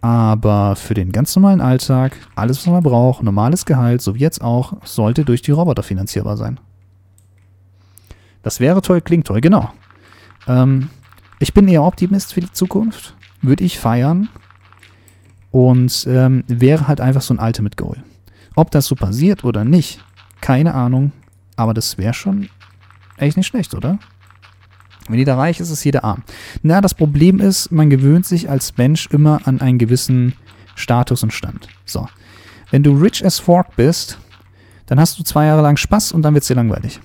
Aber für den ganz normalen Alltag, alles, was man braucht, normales Gehalt, so wie jetzt auch, sollte durch die Roboter finanzierbar sein. Das wäre toll, klingt toll, genau. Ähm, ich bin eher Optimist für die Zukunft. Würde ich feiern. Und ähm, wäre halt einfach so ein Ultimate Goal. Ob das so passiert oder nicht, keine Ahnung. Aber das wäre schon echt nicht schlecht, oder? Wenn jeder reich ist, ist jeder arm. Na, das Problem ist, man gewöhnt sich als Mensch immer an einen gewissen Status und Stand. So. Wenn du rich as fork bist, dann hast du zwei Jahre lang Spaß und dann wird es dir langweilig.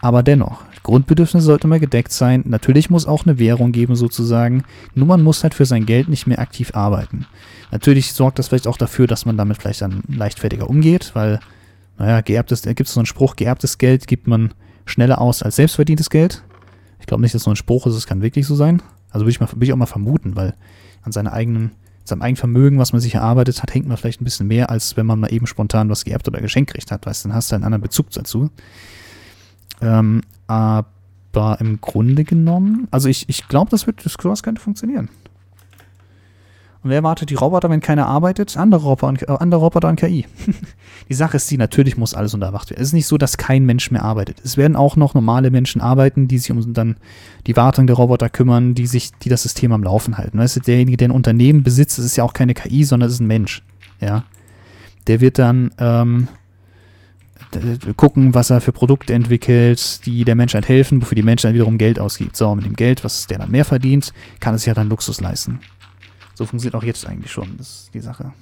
Aber dennoch, Grundbedürfnisse sollte mal gedeckt sein. Natürlich muss auch eine Währung geben, sozusagen. Nur man muss halt für sein Geld nicht mehr aktiv arbeiten. Natürlich sorgt das vielleicht auch dafür, dass man damit vielleicht dann leichtfertiger umgeht, weil, naja, geerbtes, da gibt es so einen Spruch, geerbtes Geld gibt man schneller aus als selbstverdientes Geld. Ich glaube nicht, dass so ein Spruch ist, es kann wirklich so sein. Also würde ich, mal, ich auch mal vermuten, weil an seiner eigenen, seinem eigenen Vermögen, was man sich erarbeitet hat, hängt man vielleicht ein bisschen mehr, als wenn man mal eben spontan was geerbt oder geschenkt kriegt hat. Weißt du, dann hast du einen anderen Bezug dazu. Ähm, aber im Grunde genommen, also ich, ich glaube, das wird, das, könnte funktionieren. Und wer erwartet die Roboter, wenn keiner arbeitet? Andere Roboter und, äh, andere Roboter und KI. die Sache ist die, natürlich muss alles unterwacht werden. Es ist nicht so, dass kein Mensch mehr arbeitet. Es werden auch noch normale Menschen arbeiten, die sich um dann die Wartung der Roboter kümmern, die sich, die das System am Laufen halten. Weißt du, derjenige, der ein Unternehmen besitzt, ist ja auch keine KI, sondern es ist ein Mensch. Ja. Der wird dann ähm, gucken, was er für Produkte entwickelt, die der Menschheit helfen, wofür die Menschheit wiederum Geld ausgibt. So, mit dem Geld, was der dann mehr verdient, kann es ja dann Luxus leisten. So funktioniert auch jetzt eigentlich schon, das ist die Sache.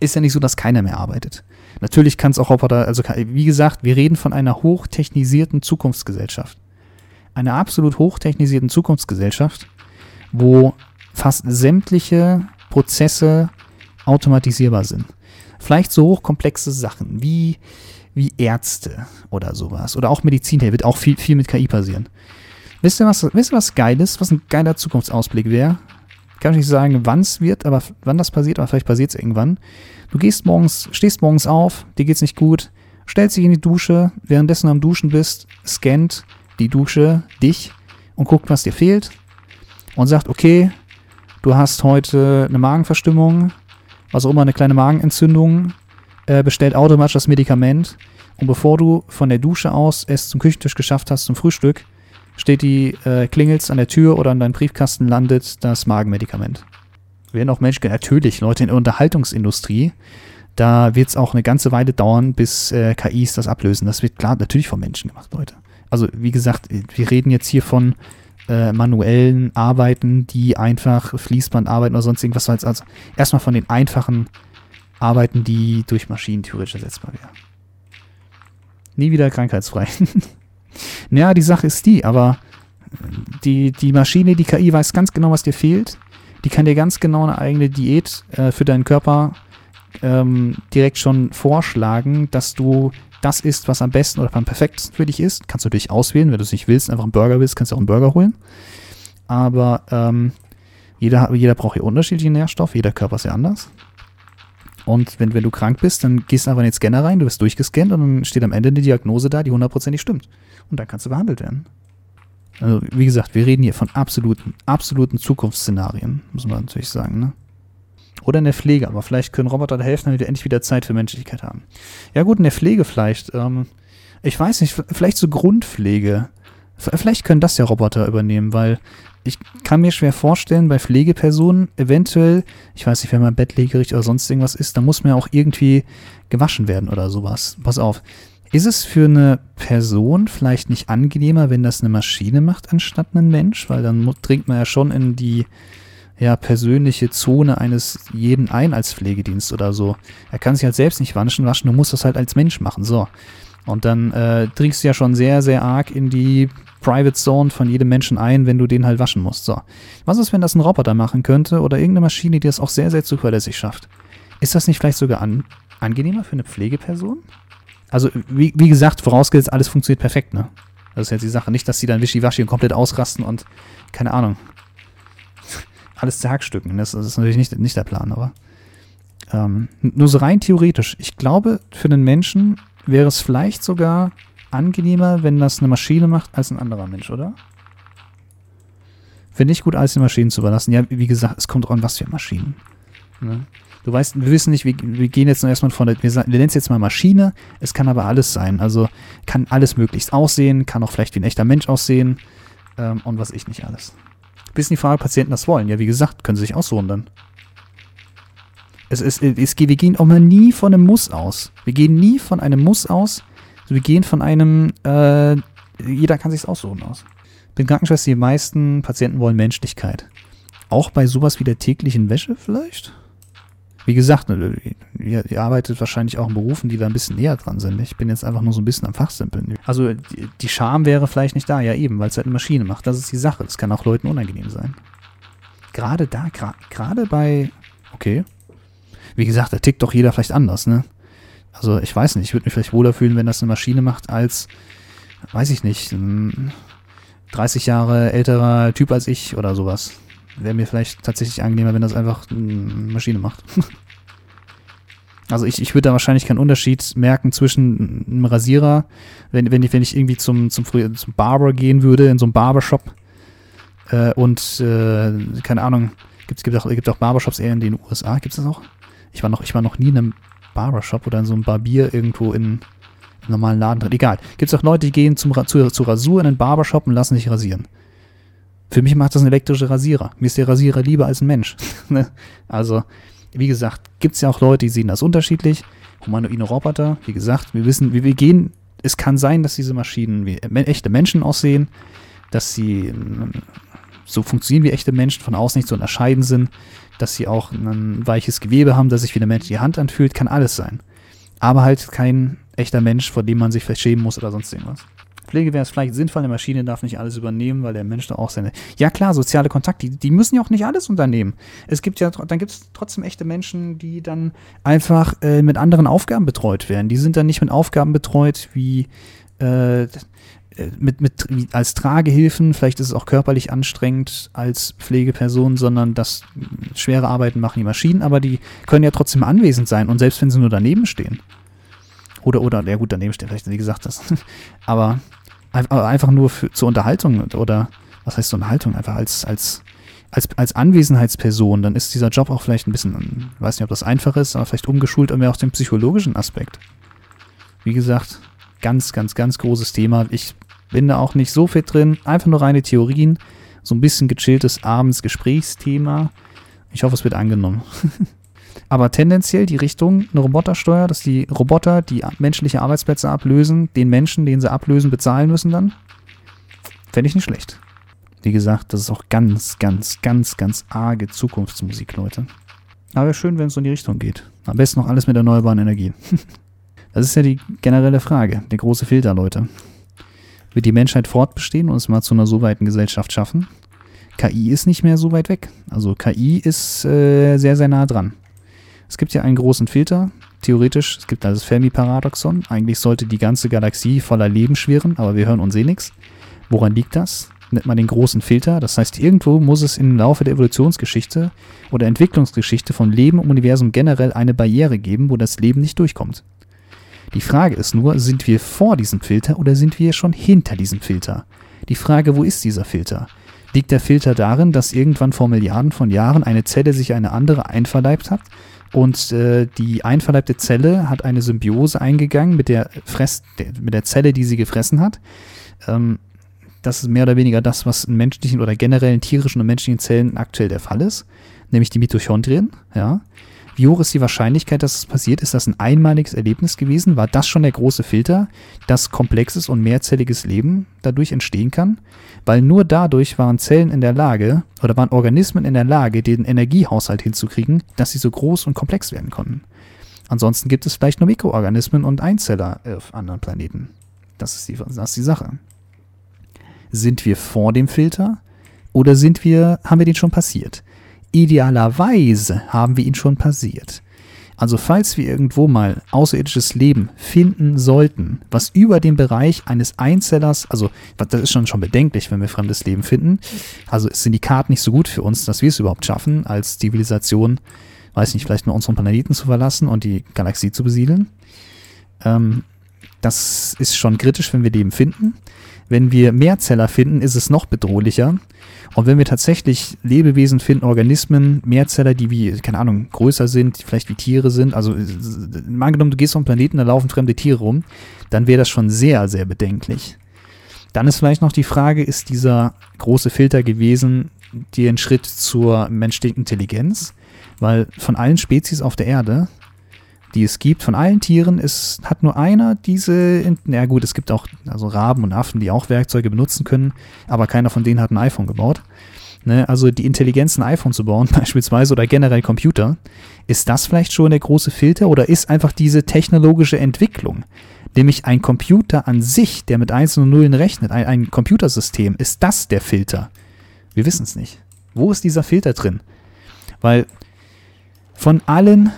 Ist ja nicht so, dass keiner mehr arbeitet. Natürlich kann es auch Roboter, also wie gesagt, wir reden von einer hochtechnisierten Zukunftsgesellschaft. Einer absolut hochtechnisierten Zukunftsgesellschaft, wo fast sämtliche Prozesse automatisierbar sind. Vielleicht so hochkomplexe Sachen wie, wie Ärzte oder sowas. Oder auch Medizin, hier wird auch viel, viel mit KI passieren. Wisst ihr, was, wisst ihr, was geil ist, was ein geiler Zukunftsausblick wäre? kann ich nicht sagen, wann es wird, aber wann das passiert, aber vielleicht passiert es irgendwann. Du gehst morgens, stehst morgens auf, dir geht's nicht gut, stellst dich in die Dusche, währenddessen am Duschen bist, scannt die Dusche dich und guckt, was dir fehlt und sagt, okay, du hast heute eine Magenverstimmung, was auch immer, eine kleine Magenentzündung, äh, bestellt automatisch das Medikament und bevor du von der Dusche aus es zum Küchentisch geschafft hast zum Frühstück, steht die, äh, klingelt's an der Tür oder an deinem Briefkasten landet das Magenmedikament. Werden auch Menschen, natürlich, Leute in der Unterhaltungsindustrie, da wird es auch eine ganze Weile dauern, bis äh, KIs das ablösen. Das wird klar natürlich von Menschen gemacht, Leute. Also wie gesagt, wir reden jetzt hier von äh, manuellen Arbeiten, die einfach Fließband arbeiten oder sonst irgendwas. Also, also erstmal von den einfachen Arbeiten, die durch Maschinen theoretisch ersetzbar wären. Nie wieder krankheitsfrei. Ja, die Sache ist die, aber die, die Maschine, die KI weiß ganz genau, was dir fehlt. Die kann dir ganz genau eine eigene Diät äh, für deinen Körper ähm, direkt schon vorschlagen, dass du das isst, was am besten oder am perfektesten für dich ist. Kannst du natürlich auswählen, wenn du es nicht willst, einfach einen Burger willst, kannst du auch einen Burger holen. Aber ähm, jeder, jeder braucht hier unterschiedliche Nährstoffe, jeder Körper ist ja anders. Und wenn, wenn du krank bist, dann gehst du einfach in den Scanner rein, du wirst durchgescannt und dann steht am Ende eine Diagnose da, die hundertprozentig stimmt. Und dann kannst du behandelt werden. Also, wie gesagt, wir reden hier von absoluten, absoluten Zukunftsszenarien, muss man natürlich sagen. Ne? Oder in der Pflege, aber vielleicht können Roboter da helfen, damit wir endlich wieder Zeit für Menschlichkeit haben. Ja gut, in der Pflege vielleicht. Ähm, ich weiß nicht, vielleicht so Grundpflege. Vielleicht können das ja Roboter übernehmen, weil ich kann mir schwer vorstellen, bei Pflegepersonen eventuell, ich weiß nicht, wenn man bettlägerig oder sonst irgendwas ist, dann muss man ja auch irgendwie gewaschen werden oder sowas. Pass auf. Ist es für eine Person vielleicht nicht angenehmer, wenn das eine Maschine macht, anstatt ein Mensch? Weil dann dringt man ja schon in die ja, persönliche Zone eines jeden ein als Pflegedienst oder so. Er kann sich halt selbst nicht waschen, waschen, du musst das halt als Mensch machen. So. Und dann äh, dringst du ja schon sehr, sehr arg in die Private Zone von jedem Menschen ein, wenn du den halt waschen musst. So. Was ist, wenn das ein Roboter machen könnte oder irgendeine Maschine, die das auch sehr, sehr zuverlässig schafft? Ist das nicht vielleicht sogar an, angenehmer für eine Pflegeperson? Also, wie, wie gesagt, vorausgesetzt, alles funktioniert perfekt, ne? Das ist jetzt die Sache. Nicht, dass die dann wischiwaschi und komplett ausrasten und, keine Ahnung, alles zerhackstücken. Das, das ist natürlich nicht, nicht der Plan, aber ähm, nur so rein theoretisch. Ich glaube, für den Menschen wäre es vielleicht sogar angenehmer, wenn das eine Maschine macht, als ein anderer Mensch, oder? Finde ich gut, alles den Maschinen zu überlassen. Ja, wie gesagt, es kommt auch an, was für Maschinen. Ne? Du weißt, wir wissen nicht, wir, wir gehen jetzt erstmal von der, wir, wir nennen es jetzt mal Maschine, es kann aber alles sein. Also kann alles möglichst aussehen, kann auch vielleicht wie ein echter Mensch aussehen ähm, und was ich nicht alles. Bis in die Frage, Patienten das wollen. Ja, wie gesagt, können sie sich aussuchen dann. Es, es, es, wir gehen auch mal nie von einem Muss aus. Wir gehen nie von einem Muss aus. Wir gehen von einem, äh, jeder kann sich aussuchen aus. Bin Krankenschwester, die meisten Patienten wollen Menschlichkeit. Auch bei sowas wie der täglichen Wäsche vielleicht? Wie gesagt, ne, ihr, ihr, arbeitet wahrscheinlich auch in Berufen, die da ein bisschen näher dran sind. Ich bin jetzt einfach nur so ein bisschen am Fachsimpeln. Also die, Scham wäre vielleicht nicht da, ja eben, weil es halt eine Maschine macht. Das ist die Sache. Das kann auch Leuten unangenehm sein. Gerade da, gerade bei, okay, wie gesagt, da tickt doch jeder vielleicht anders, ne? Also ich weiß nicht, ich würde mich vielleicht wohler fühlen, wenn das eine Maschine macht, als, weiß ich nicht, ein 30 Jahre älterer Typ als ich oder sowas. Wäre mir vielleicht tatsächlich angenehmer, wenn das einfach eine Maschine macht. Also ich, ich würde da wahrscheinlich keinen Unterschied merken zwischen einem Rasierer, wenn, wenn, ich, wenn ich irgendwie zum, zum, zum Barber gehen würde, in so einem Barbershop äh, und, äh, keine Ahnung, gibt es gibt auch, gibt auch Barbershops eher in den USA, gibt es das auch? Ich war noch, ich war noch nie in einem Barbershop oder in so einem Barbier irgendwo in einem normalen Laden drin. Egal. Gibt es auch Leute, die gehen zum, zu, zu Rasur in einen Barbershop und lassen sich rasieren. Für mich macht das ein elektrischer Rasierer. Mir ist der Rasierer lieber als ein Mensch. Ne? also, wie gesagt, gibt es ja auch Leute, die sehen das unterschiedlich. Humanoide Roboter, wie gesagt, wir wissen, wie wir gehen. Es kann sein, dass diese Maschinen wie echte Menschen aussehen, dass sie so funktionieren wie echte Menschen, von außen nicht zu unterscheiden sind, dass sie auch ein weiches Gewebe haben, das sich wie eine menschliche Hand anfühlt, kann alles sein. Aber halt kein echter Mensch, vor dem man sich vielleicht schämen muss oder sonst irgendwas. Pflege wäre es vielleicht sinnvoll, eine Maschine darf nicht alles übernehmen, weil der Mensch da auch seine. Ja klar, soziale Kontakte, die, die müssen ja auch nicht alles unternehmen. Es gibt ja, dann gibt es trotzdem echte Menschen, die dann einfach äh, mit anderen Aufgaben betreut werden. Die sind dann nicht mit Aufgaben betreut wie äh, äh, mit, mit als Tragehilfen, vielleicht ist es auch körperlich anstrengend als Pflegeperson, sondern das schwere Arbeiten machen die Maschinen, aber die können ja trotzdem anwesend sein und selbst wenn sie nur daneben stehen. Oder, oder, ja gut, daneben stehen, vielleicht, wie gesagt, das. aber einfach nur für, zur Unterhaltung oder was heißt Unterhaltung? Einfach als, als, als, als Anwesenheitsperson, dann ist dieser Job auch vielleicht ein bisschen, weiß nicht, ob das einfach ist, aber vielleicht umgeschult mehr auf den psychologischen Aspekt. Wie gesagt, ganz, ganz, ganz großes Thema. Ich bin da auch nicht so fit drin. Einfach nur reine Theorien. So ein bisschen gechilltes abends Gesprächsthema. Ich hoffe, es wird angenommen. Aber tendenziell die Richtung eine Robotersteuer, dass die Roboter die menschliche Arbeitsplätze ablösen, den Menschen, den sie ablösen, bezahlen müssen dann. Fände ich nicht schlecht. Wie gesagt, das ist auch ganz, ganz, ganz, ganz arge Zukunftsmusik, Leute. Aber schön, wenn es so in die Richtung geht. Am besten noch alles mit erneuerbaren Energien. das ist ja die generelle Frage, der große Filter, Leute. Wird die Menschheit fortbestehen und es mal zu einer so weiten Gesellschaft schaffen? KI ist nicht mehr so weit weg. Also KI ist äh, sehr, sehr nah dran. Es gibt ja einen großen Filter, theoretisch, es gibt also das Fermi-Paradoxon. Eigentlich sollte die ganze Galaxie voller Leben schwirren, aber wir hören und sehen nichts. Woran liegt das? Nennt man den großen Filter. Das heißt, irgendwo muss es im Laufe der Evolutionsgeschichte oder Entwicklungsgeschichte von Leben im Universum generell eine Barriere geben, wo das Leben nicht durchkommt. Die Frage ist nur, sind wir vor diesem Filter oder sind wir schon hinter diesem Filter? Die Frage, wo ist dieser Filter? Liegt der Filter darin, dass irgendwann vor Milliarden von Jahren eine Zelle sich eine andere einverleibt hat und äh, die einverleibte Zelle hat eine Symbiose eingegangen mit der, Fress, mit der Zelle, die sie gefressen hat? Ähm, das ist mehr oder weniger das, was in menschlichen oder generellen tierischen und menschlichen Zellen aktuell der Fall ist, nämlich die Mitochondrien. Ja. Wie hoch ist die Wahrscheinlichkeit, dass es passiert? Ist das ein einmaliges Erlebnis gewesen? War das schon der große Filter, dass komplexes und mehrzelliges Leben dadurch entstehen kann? Weil nur dadurch waren Zellen in der Lage oder waren Organismen in der Lage, den Energiehaushalt hinzukriegen, dass sie so groß und komplex werden konnten. Ansonsten gibt es vielleicht nur Mikroorganismen und Einzeller auf anderen Planeten. Das ist die, das ist die Sache. Sind wir vor dem Filter oder sind wir, haben wir den schon passiert? Idealerweise haben wir ihn schon passiert. Also falls wir irgendwo mal außerirdisches Leben finden sollten, was über den Bereich eines Einzellers, also das ist schon, schon bedenklich, wenn wir fremdes Leben finden. Also sind die Karten nicht so gut für uns, dass wir es überhaupt schaffen, als Zivilisation, weiß nicht, vielleicht nur unseren Planeten zu verlassen und die Galaxie zu besiedeln. Ähm, das ist schon kritisch, wenn wir Leben finden. Wenn wir Mehrzeller finden, ist es noch bedrohlicher. Und wenn wir tatsächlich Lebewesen finden, Organismen, Mehrzeller, die wie, keine Ahnung, größer sind, vielleicht wie Tiere sind, also mal angenommen, du gehst auf einen Planeten, da laufen fremde Tiere rum, dann wäre das schon sehr, sehr bedenklich. Dann ist vielleicht noch die Frage, ist dieser große Filter gewesen, dir ein Schritt zur menschlichen Intelligenz? Weil von allen Spezies auf der Erde die es gibt, von allen Tieren, ist, hat nur einer diese, ja gut, es gibt auch also Raben und Affen, die auch Werkzeuge benutzen können, aber keiner von denen hat ein iPhone gebaut. Ne, also die Intelligenz, ein iPhone zu bauen beispielsweise oder generell Computer, ist das vielleicht schon der große Filter oder ist einfach diese technologische Entwicklung, nämlich ein Computer an sich, der mit Einsen und Nullen rechnet, ein, ein Computersystem, ist das der Filter? Wir wissen es nicht. Wo ist dieser Filter drin? Weil von allen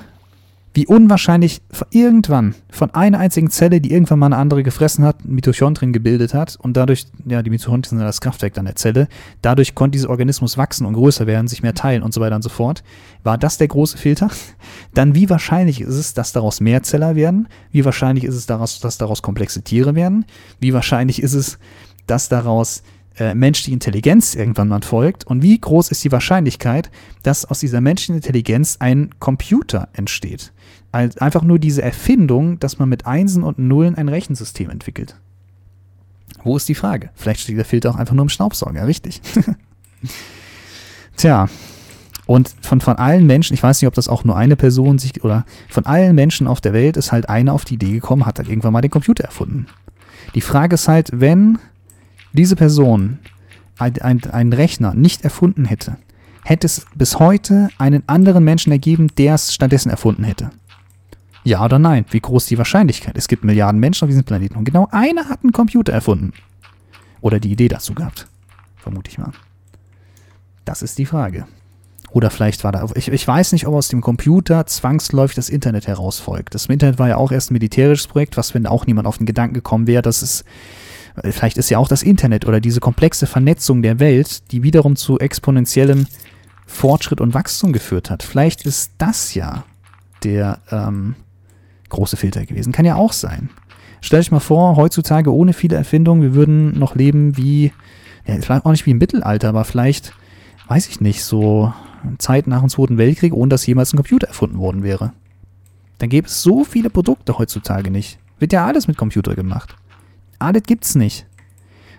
wie unwahrscheinlich irgendwann von einer einzigen Zelle, die irgendwann mal eine andere gefressen hat, Mitochondrien gebildet hat und dadurch, ja, die Mitochondrien sind das Kraftwerk an der Zelle, dadurch konnte dieser Organismus wachsen und größer werden, sich mehr teilen und so weiter und so fort. War das der große Filter? Dann wie wahrscheinlich ist es, dass daraus Mehrzeller werden? Wie wahrscheinlich ist es, daraus, dass daraus komplexe Tiere werden? Wie wahrscheinlich ist es, dass daraus äh, menschliche Intelligenz irgendwann mal folgt und wie groß ist die Wahrscheinlichkeit, dass aus dieser menschlichen Intelligenz ein Computer entsteht. Also einfach nur diese Erfindung, dass man mit Einsen und Nullen ein Rechensystem entwickelt. Wo ist die Frage? Vielleicht steht der Filter auch einfach nur im Staubsauger, richtig. Tja, und von, von allen Menschen, ich weiß nicht, ob das auch nur eine Person sich, oder von allen Menschen auf der Welt ist halt einer auf die Idee gekommen, hat halt irgendwann mal den Computer erfunden. Die Frage ist halt, wenn diese Person einen Rechner nicht erfunden hätte, hätte es bis heute einen anderen Menschen ergeben, der es stattdessen erfunden hätte. Ja oder nein? Wie groß die Wahrscheinlichkeit? Es gibt Milliarden Menschen auf diesem Planeten und genau einer hat einen Computer erfunden. Oder die Idee dazu gehabt. Vermute ich mal. Das ist die Frage. Oder vielleicht war da, ich, ich weiß nicht, ob aus dem Computer zwangsläufig das Internet herausfolgt. Das Internet war ja auch erst ein militärisches Projekt, was, wenn auch niemand auf den Gedanken gekommen wäre, dass es Vielleicht ist ja auch das Internet oder diese komplexe Vernetzung der Welt, die wiederum zu exponentiellem Fortschritt und Wachstum geführt hat. Vielleicht ist das ja der ähm, große Filter gewesen. Kann ja auch sein. Stell dich mal vor, heutzutage ohne viele Erfindungen, wir würden noch leben wie, ja, vielleicht auch nicht wie im Mittelalter, aber vielleicht, weiß ich nicht, so Zeit nach dem Zweiten Weltkrieg, ohne dass jemals ein Computer erfunden worden wäre. Dann gäbe es so viele Produkte heutzutage nicht. Wird ja alles mit Computer gemacht. Das gibt's nicht.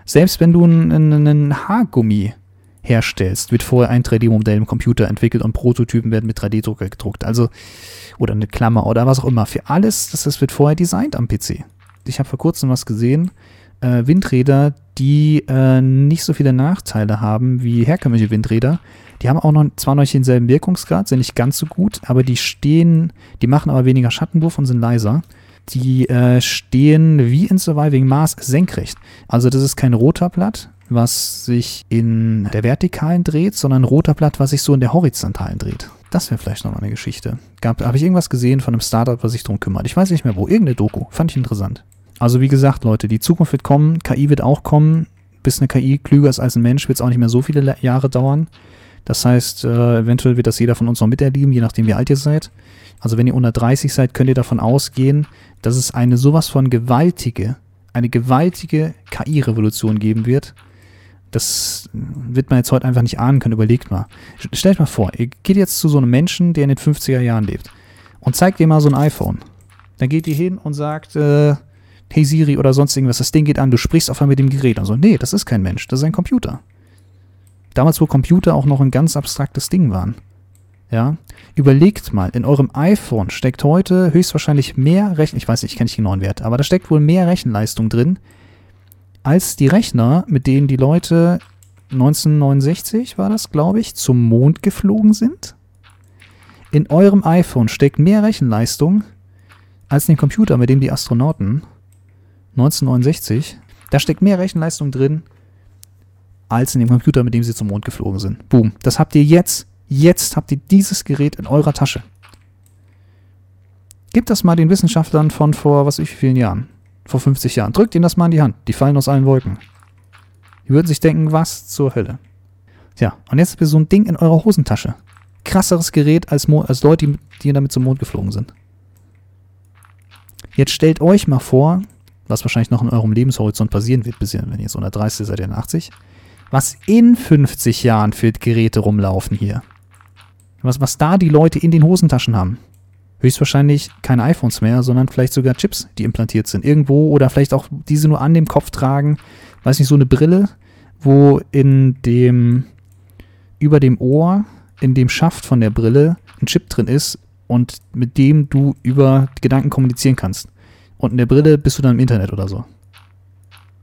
Selbst wenn du einen Haargummi herstellst, wird vorher ein 3D-Modell im Computer entwickelt und Prototypen werden mit 3D-Drucker gedruckt. Also, oder eine Klammer oder was auch immer. Für alles, das, das wird vorher designt am PC. Ich habe vor kurzem was gesehen, äh, Windräder, die äh, nicht so viele Nachteile haben wie herkömmliche Windräder. Die haben auch noch zwar noch nicht denselben Wirkungsgrad, sind nicht ganz so gut, aber die stehen, die machen aber weniger Schattenwurf und sind leiser die äh, stehen wie in Surviving Mars senkrecht. Also das ist kein roter Blatt, was sich in der vertikalen dreht, sondern ein roter Blatt, was sich so in der horizontalen dreht. Das wäre vielleicht nochmal eine Geschichte. Habe ich irgendwas gesehen von einem Startup, was sich darum kümmert? Ich weiß nicht mehr wo. Irgendeine Doku. Fand ich interessant. Also wie gesagt, Leute, die Zukunft wird kommen. KI wird auch kommen. Bis eine KI klüger ist als ein Mensch, wird es auch nicht mehr so viele Jahre dauern. Das heißt, äh, eventuell wird das jeder von uns noch miterleben, je nachdem wie alt ihr seid. Also wenn ihr unter 30 seid, könnt ihr davon ausgehen, dass es eine sowas von gewaltige, eine gewaltige KI-Revolution geben wird, Das wird man jetzt heute einfach nicht ahnen können. Überlegt mal. Stellt mal vor, ihr geht jetzt zu so einem Menschen, der in den 50er Jahren lebt und zeigt ihm mal so ein iPhone. Dann geht ihr hin und sagt, äh, hey Siri oder sonst irgendwas, das Ding geht an, du sprichst auf einmal mit dem Gerät. Und so, nee, das ist kein Mensch, das ist ein Computer. Damals, wo Computer auch noch ein ganz abstraktes Ding waren. Ja, überlegt mal, in eurem iPhone steckt heute höchstwahrscheinlich mehr Rechen, ich weiß nicht, ich kenne nicht den genauen Wert, aber da steckt wohl mehr Rechenleistung drin, als die Rechner, mit denen die Leute 1969 war das, glaube ich, zum Mond geflogen sind. In eurem iPhone steckt mehr Rechenleistung als in dem Computer, mit dem die Astronauten 1969, da steckt mehr Rechenleistung drin als in dem Computer, mit dem sie zum Mond geflogen sind. Boom. Das habt ihr jetzt Jetzt habt ihr dieses Gerät in eurer Tasche. Gebt das mal den Wissenschaftlern von vor, was weiß ich, wie vielen Jahren. Vor 50 Jahren. Drückt ihnen das mal in die Hand. Die fallen aus allen Wolken. Die würden sich denken, was zur Hölle. Tja, und jetzt habt ihr so ein Ding in eurer Hosentasche. Krasseres Gerät als, Mo als Leute, die, damit zum Mond geflogen sind. Jetzt stellt euch mal vor, was wahrscheinlich noch in eurem Lebenshorizont passieren wird, bis ihr, wenn ihr so 130 seid, ihr 80, was in 50 Jahren für Geräte rumlaufen hier. Was, was da die Leute in den Hosentaschen haben. Höchstwahrscheinlich keine iPhones mehr, sondern vielleicht sogar Chips, die implantiert sind. Irgendwo oder vielleicht auch diese nur an dem Kopf tragen. Weiß nicht, so eine Brille, wo in dem, über dem Ohr, in dem Schaft von der Brille ein Chip drin ist und mit dem du über Gedanken kommunizieren kannst. Und in der Brille bist du dann im Internet oder so.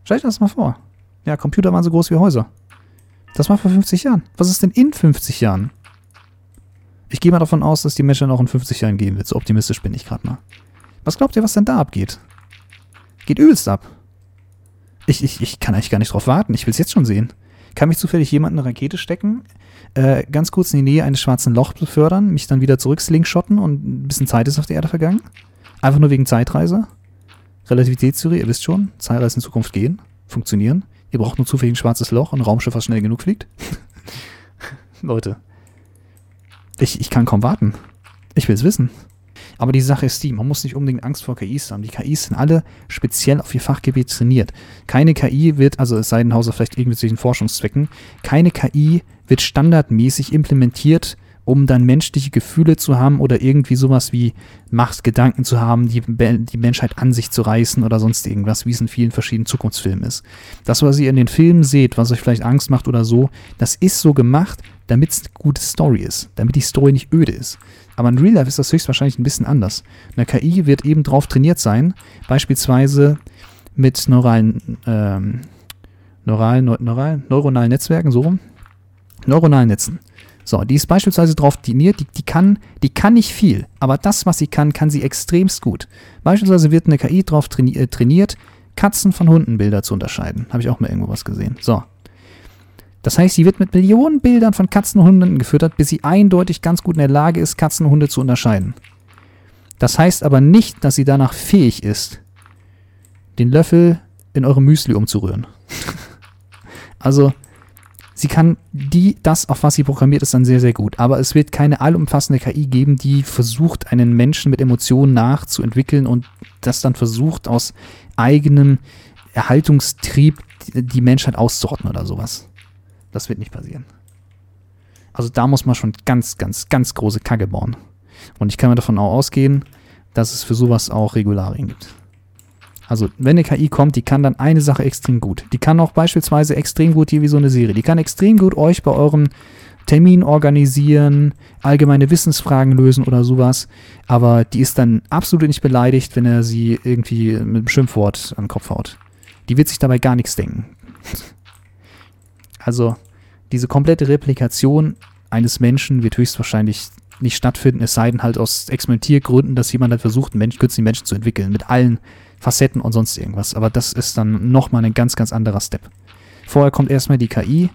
Stell dir das mal vor. Ja, Computer waren so groß wie Häuser. Das war vor 50 Jahren. Was ist denn in 50 Jahren? Ich gehe mal davon aus, dass die Menschheit noch in 50 Jahren gehen wird. So optimistisch bin ich gerade mal. Was glaubt ihr, was denn da abgeht? Geht übelst ab. Ich, ich, ich kann eigentlich gar nicht drauf warten. Ich will es jetzt schon sehen. Kann mich zufällig jemand eine Rakete stecken, äh, ganz kurz in die Nähe eines schwarzen Lochs befördern, mich dann wieder zurück slingshotten und ein bisschen Zeit ist auf der Erde vergangen? Einfach nur wegen Zeitreise? Relativitätstheorie, ihr wisst schon, Zeitreise in Zukunft gehen, funktionieren. Ihr braucht nur zufällig ein schwarzes Loch und ein Raumschiff, was schnell genug fliegt. Leute, ich, ich kann kaum warten. Ich will es wissen. Aber die Sache ist die, man muss nicht unbedingt Angst vor KIs haben. Die KIs sind alle speziell auf ihr Fachgebiet trainiert. Keine KI wird, also es sei denn, Hauser vielleicht den Forschungszwecken, keine KI wird standardmäßig implementiert um dann menschliche Gefühle zu haben oder irgendwie sowas wie Machtgedanken zu haben, die, die Menschheit an sich zu reißen oder sonst irgendwas, wie es in vielen verschiedenen Zukunftsfilmen ist. Das, was ihr in den Filmen seht, was euch vielleicht Angst macht oder so, das ist so gemacht, damit es eine gute Story ist, damit die Story nicht öde ist. Aber in Real Life ist das höchstwahrscheinlich ein bisschen anders. Eine KI wird eben darauf trainiert sein, beispielsweise mit neuralen, ähm, neuralen, neural, neuronalen Netzwerken, so rum, neuronalen Netzen. So, die ist beispielsweise darauf trainiert, die, die, kann, die kann nicht viel, aber das, was sie kann, kann sie extremst gut. Beispielsweise wird eine KI traini äh, trainiert, Katzen von Hundenbilder zu unterscheiden. Habe ich auch mal irgendwo was gesehen. So. Das heißt, sie wird mit Millionen Bildern von Katzen und Hunden gefüttert, bis sie eindeutig ganz gut in der Lage ist, Katzen und Hunde zu unterscheiden. Das heißt aber nicht, dass sie danach fähig ist, den Löffel in eure Müsli umzurühren. also, sie kann die, das, auf was sie programmiert ist, dann sehr, sehr gut. Aber es wird keine allumfassende KI geben, die versucht, einen Menschen mit Emotionen nachzuentwickeln und das dann versucht, aus eigenem Erhaltungstrieb die Menschheit auszurotten oder sowas. Das wird nicht passieren. Also da muss man schon ganz, ganz, ganz große Kacke bauen. Und ich kann mir davon auch ausgehen, dass es für sowas auch Regularien gibt. Also, wenn eine KI kommt, die kann dann eine Sache extrem gut. Die kann auch beispielsweise extrem gut hier wie so eine Serie. Die kann extrem gut euch bei eurem Termin organisieren, allgemeine Wissensfragen lösen oder sowas. Aber die ist dann absolut nicht beleidigt, wenn er sie irgendwie mit einem Schimpfwort an den Kopf haut. Die wird sich dabei gar nichts denken. Also, diese komplette Replikation eines Menschen wird höchstwahrscheinlich nicht stattfinden, es sei denn halt aus Experimentiergründen, dass jemand halt versucht, einen Mensch, künstlichen Menschen zu entwickeln, mit allen Facetten und sonst irgendwas. Aber das ist dann nochmal ein ganz, ganz anderer Step. Vorher kommt erstmal die KI,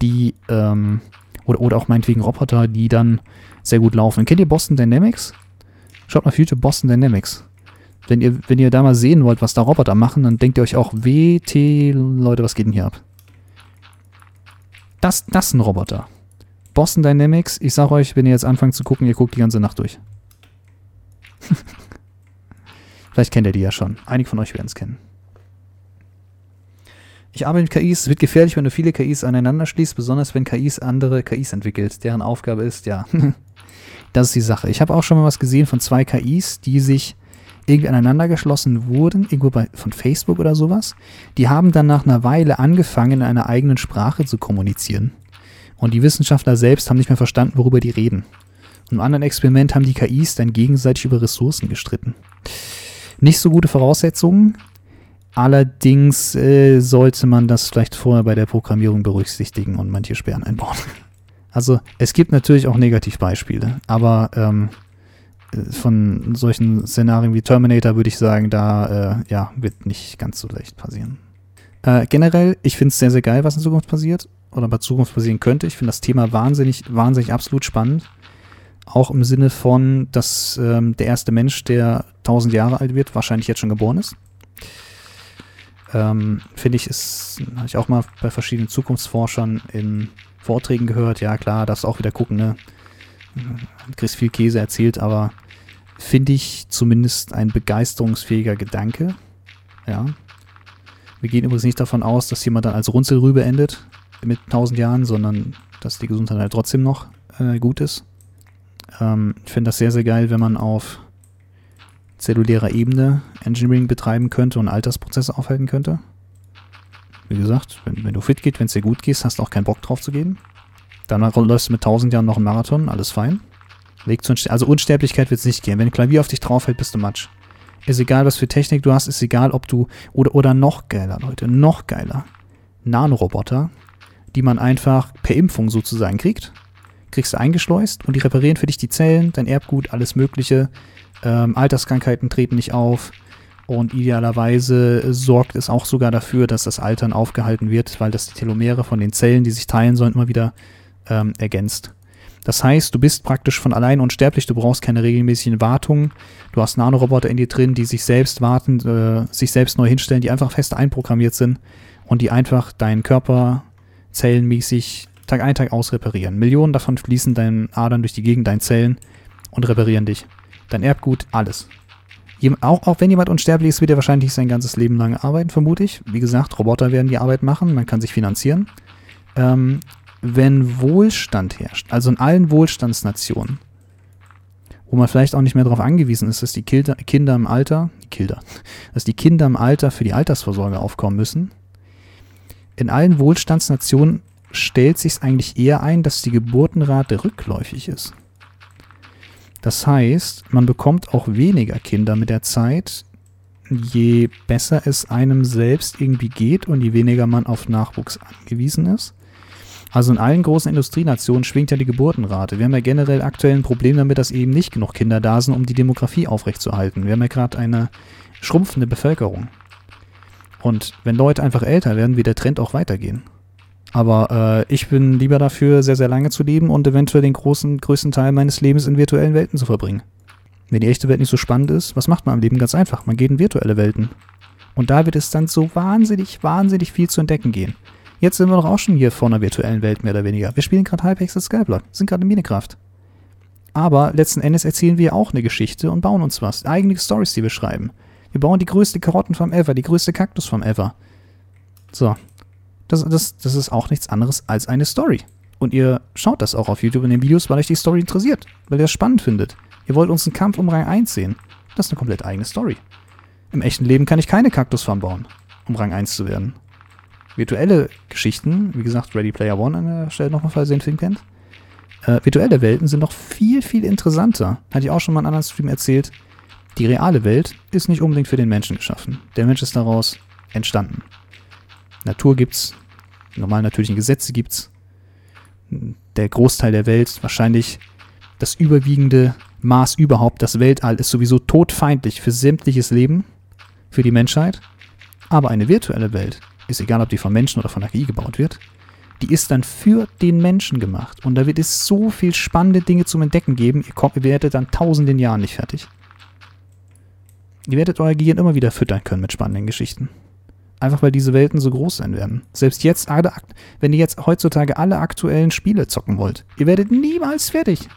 die, ähm, oder, oder auch meinetwegen Roboter, die dann sehr gut laufen. Kennt ihr Boston Dynamics? Schaut mal auf YouTube Boston Dynamics. Wenn ihr, wenn ihr da mal sehen wollt, was da Roboter machen, dann denkt ihr euch auch, WT, Leute, was geht denn hier ab? Das, das ist ein Roboter. Boston Dynamics, ich sag euch, wenn ihr jetzt anfangt zu gucken, ihr guckt die ganze Nacht durch. Vielleicht kennt ihr die ja schon. Einige von euch werden es kennen. Ich arbeite mit KIs. Es wird gefährlich, wenn du viele KIs aneinander schließt, besonders wenn KIs andere KIs entwickelt. Deren Aufgabe ist, ja, das ist die Sache. Ich habe auch schon mal was gesehen von zwei KIs, die sich irgendwie aneinander geschlossen wurden, irgendwo bei, von Facebook oder sowas. Die haben dann nach einer Weile angefangen, in einer eigenen Sprache zu kommunizieren. Und die Wissenschaftler selbst haben nicht mehr verstanden, worüber die reden. Und im anderen Experiment haben die KIs dann gegenseitig über Ressourcen gestritten. Nicht so gute Voraussetzungen. Allerdings äh, sollte man das vielleicht vorher bei der Programmierung berücksichtigen und manche Sperren einbauen. Also es gibt natürlich auch Negativbeispiele, aber ähm, von solchen Szenarien wie Terminator würde ich sagen, da äh, ja, wird nicht ganz so leicht passieren. Äh, generell, ich finde es sehr, sehr geil, was in Zukunft passiert oder bei Zukunft passieren könnte. Ich finde das Thema wahnsinnig, wahnsinnig absolut spannend. Auch im Sinne von, dass ähm, der erste Mensch, der 1000 Jahre alt wird, wahrscheinlich jetzt schon geboren ist. Ähm, Finde ich, ist, habe ich auch mal bei verschiedenen Zukunftsforschern in Vorträgen gehört. Ja, klar, darfst auch wieder gucken, ne? Chris viel Käse erzählt, aber finde ich zumindest ein begeisterungsfähiger Gedanke. Ja. Wir gehen übrigens nicht davon aus, dass jemand dann als Runzelrübe endet mit 1000 Jahren, sondern dass die Gesundheit halt trotzdem noch äh, gut ist. Ähm, ich finde das sehr, sehr geil, wenn man auf zellulärer Ebene Engineering betreiben könnte und Altersprozesse aufhalten könnte. Wie gesagt, wenn, wenn du fit geht, wenn es dir gut geht, hast du auch keinen Bock drauf zu gehen. Dann läufst du mit 1000 Jahren noch einen Marathon, alles fein. Weg zu also Unsterblichkeit wird es nicht gehen. Wenn ein Klavier auf dich draufhält, bist du Matsch. Ist egal, was für Technik du hast, ist egal, ob du, oder, oder noch geiler, Leute, noch geiler. Nanoroboter, die man einfach per Impfung sozusagen kriegt. Kriegst du eingeschleust und die reparieren für dich die Zellen, dein Erbgut, alles Mögliche. Ähm, Alterskrankheiten treten nicht auf. Und idealerweise sorgt es auch sogar dafür, dass das Altern aufgehalten wird, weil das die Telomere von den Zellen, die sich teilen sollen, immer wieder ähm, ergänzt. Das heißt, du bist praktisch von allein unsterblich, du brauchst keine regelmäßigen Wartungen. Du hast Nanoroboter in dir drin, die sich selbst warten, äh, sich selbst neu hinstellen, die einfach fest einprogrammiert sind und die einfach deinen Körper zellenmäßig Tag ein, Tag aus reparieren. Millionen davon fließen deinen Adern durch die Gegend, deinen Zellen und reparieren dich. Dein Erbgut, alles. Auch, auch wenn jemand unsterblich ist, wird er wahrscheinlich sein ganzes Leben lang arbeiten, vermute ich. Wie gesagt, Roboter werden die Arbeit machen, man kann sich finanzieren. Ähm, wenn Wohlstand herrscht, also in allen Wohlstandsnationen, wo man vielleicht auch nicht mehr darauf angewiesen ist, dass die Kinder, Kinder im Alter, Kinder, dass die Kinder im Alter für die Altersvorsorge aufkommen müssen. In allen Wohlstandsnationen stellt sich eigentlich eher ein, dass die Geburtenrate rückläufig ist. Das heißt, man bekommt auch weniger Kinder mit der Zeit, je besser es einem selbst irgendwie geht und je weniger man auf Nachwuchs angewiesen ist. Also in allen großen Industrienationen schwingt ja die Geburtenrate. Wir haben ja generell aktuell ein Problem damit, dass eben nicht genug Kinder da sind, um die Demografie aufrechtzuerhalten. Wir haben ja gerade eine schrumpfende Bevölkerung. Und wenn Leute einfach älter werden, wird der Trend auch weitergehen. Aber äh, ich bin lieber dafür, sehr, sehr lange zu leben und eventuell den großen, größten Teil meines Lebens in virtuellen Welten zu verbringen. Wenn die echte Welt nicht so spannend ist, was macht man am Leben? Ganz einfach, man geht in virtuelle Welten. Und da wird es dann so wahnsinnig, wahnsinnig viel zu entdecken gehen. Jetzt sind wir doch auch schon hier vor einer virtuellen Welt, mehr oder weniger. Wir spielen gerade Hypixel Skyblock, sind gerade in Minecraft. Aber letzten Endes erzählen wir auch eine Geschichte und bauen uns was. Eigene Stories, die wir schreiben. Wir bauen die größte Karottenfarm ever, die größte Kaktusfarm ever. So. Das, das, das ist auch nichts anderes als eine Story. Und ihr schaut das auch auf YouTube in den Videos, weil euch die Story interessiert, weil ihr das spannend findet. Ihr wollt uns einen Kampf um Rang 1 sehen. Das ist eine komplett eigene Story. Im echten Leben kann ich keine Kaktusfarm bauen, um Rang 1 zu werden virtuelle Geschichten, wie gesagt, Ready Player One an der Stelle nochmal, falls ihr den Film kennt, äh, virtuelle Welten sind noch viel, viel interessanter. Hatte ich auch schon mal in einem anderen Stream erzählt. Die reale Welt ist nicht unbedingt für den Menschen geschaffen. Der Mensch ist daraus entstanden. Natur gibt's, normal natürliche Gesetze gibt's. Der Großteil der Welt, wahrscheinlich das überwiegende Maß überhaupt, das Weltall ist sowieso todfeindlich für sämtliches Leben, für die Menschheit. Aber eine virtuelle Welt ist egal, ob die von Menschen oder von der KI gebaut wird, die ist dann für den Menschen gemacht. Und da wird es so viel spannende Dinge zum Entdecken geben, ihr, kommt, ihr werdet dann tausenden Jahren nicht fertig. Ihr werdet euer Gehirn immer wieder füttern können mit spannenden Geschichten. Einfach weil diese Welten so groß sein werden. Selbst jetzt, wenn ihr jetzt heutzutage alle aktuellen Spiele zocken wollt, ihr werdet niemals fertig,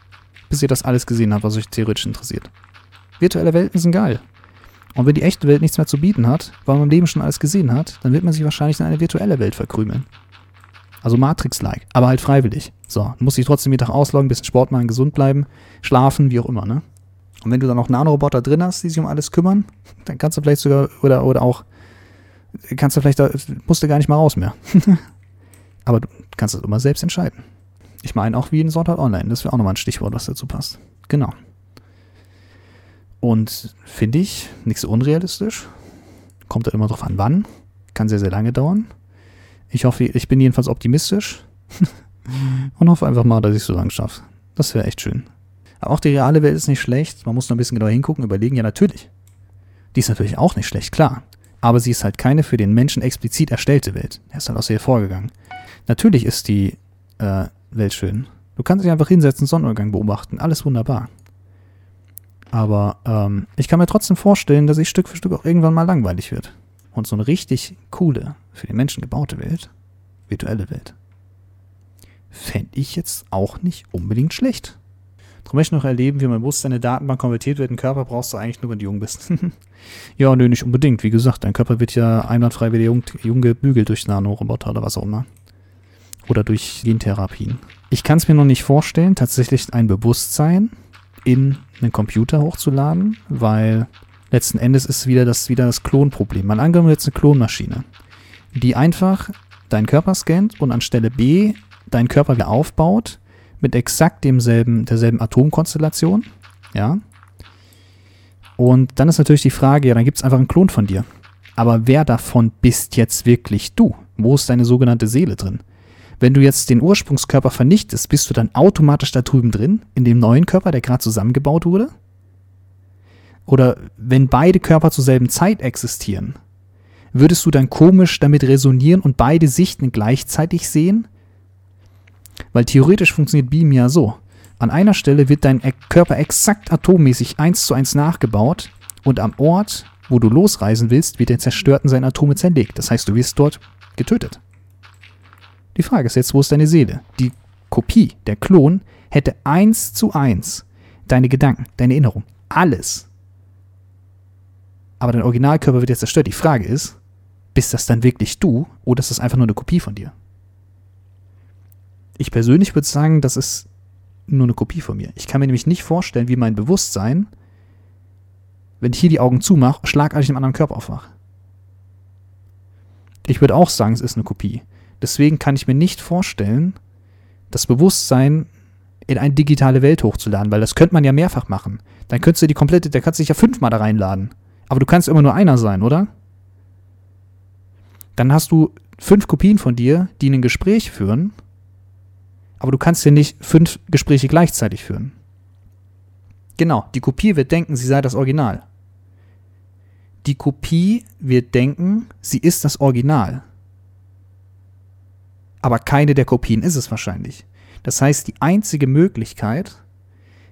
bis ihr das alles gesehen habt, was euch theoretisch interessiert. Virtuelle Welten sind geil. Und wenn die echte Welt nichts mehr zu bieten hat, weil man im Leben schon alles gesehen hat, dann wird man sich wahrscheinlich in eine virtuelle Welt verkrümeln. Also Matrix-like, aber halt freiwillig. So, muss sich trotzdem jeden Tag ausloggen, bisschen Sport machen, gesund bleiben, schlafen, wie auch immer, ne? Und wenn du dann noch Nanoroboter drin hast, die sich um alles kümmern, dann kannst du vielleicht sogar, oder, oder auch, kannst du vielleicht, musst du gar nicht mal raus mehr. aber du kannst das immer selbst entscheiden. Ich meine auch wie in Sonntag Online, das wäre auch nochmal ein Stichwort, was dazu passt. Genau. Und finde ich nicht so unrealistisch. Kommt halt immer drauf an, wann. Kann sehr, sehr lange dauern. Ich hoffe, ich bin jedenfalls optimistisch und hoffe einfach mal, dass ich es so lange schaffe. Das wäre echt schön. Aber auch die reale Welt ist nicht schlecht. Man muss nur ein bisschen genauer hingucken, überlegen. Ja, natürlich. Die ist natürlich auch nicht schlecht, klar. Aber sie ist halt keine für den Menschen explizit erstellte Welt. Er ist halt aus ihr vorgegangen. Natürlich ist die äh, Welt schön. Du kannst dich einfach hinsetzen, Sonnenuntergang beobachten. Alles wunderbar. Aber ähm, ich kann mir trotzdem vorstellen, dass sich Stück für Stück auch irgendwann mal langweilig wird. Und so eine richtig coole, für den Menschen gebaute Welt, virtuelle Welt, fände ich jetzt auch nicht unbedingt schlecht. Darum möchte ich noch erleben, wie mein Bewusstsein in eine Datenbank konvertiert wird. Einen Körper brauchst du eigentlich nur, wenn du jung bist. ja, nö, nicht unbedingt. Wie gesagt, dein Körper wird ja einwandfrei wieder jung, jung gebügelt durch Nanoroboter oder was auch immer. Oder durch Gentherapien. Ich kann es mir noch nicht vorstellen, tatsächlich ein Bewusstsein in einen Computer hochzuladen, weil letzten Endes ist wieder das, wieder das Klonproblem. Man angenommen jetzt eine Klonmaschine, die einfach deinen Körper scannt und anstelle B deinen Körper wieder aufbaut mit exakt demselben, derselben Atomkonstellation. Ja. Und dann ist natürlich die Frage, ja, dann gibt es einfach einen Klon von dir. Aber wer davon bist jetzt wirklich du? Wo ist deine sogenannte Seele drin? Wenn du jetzt den Ursprungskörper vernichtest, bist du dann automatisch da drüben drin, in dem neuen Körper, der gerade zusammengebaut wurde? oder wenn beide Körper zur selben Zeit existieren, würdest du dann komisch damit resonieren und beide Sichten gleichzeitig sehen? Weil theoretisch funktioniert Beam ja so. An einer Stelle wird dein Körper exakt atommäßig eins zu eins nachgebaut und am Ort, wo du losreisen willst, wird der Zerstörten seine Atome zerlegt. Das heißt, du wirst dort getötet. Die Frage ist jetzt, wo ist deine Seele? Die Kopie, der Klon, hätte eins zu eins deine Gedanken, deine Erinnerung, alles aber dein Originalkörper wird jetzt zerstört. Die Frage ist, bist das dann wirklich du oder ist das einfach nur eine Kopie von dir? Ich persönlich würde sagen, das ist nur eine Kopie von mir. Ich kann mir nämlich nicht vorstellen, wie mein Bewusstsein, wenn ich hier die Augen zumache, schlagartig im anderen Körper aufwache. Ich würde auch sagen, es ist eine Kopie. Deswegen kann ich mir nicht vorstellen, das Bewusstsein in eine digitale Welt hochzuladen, weil das könnte man ja mehrfach machen. Dann könntest du die komplette, da kannst du dich ja fünfmal da reinladen. Aber du kannst immer nur einer sein, oder? Dann hast du fünf Kopien von dir, die ein Gespräch führen, aber du kannst ja nicht fünf Gespräche gleichzeitig führen. Genau, die Kopie wird denken, sie sei das Original. Die Kopie wird denken, sie ist das Original. Aber keine der Kopien ist es wahrscheinlich. Das heißt, die einzige Möglichkeit,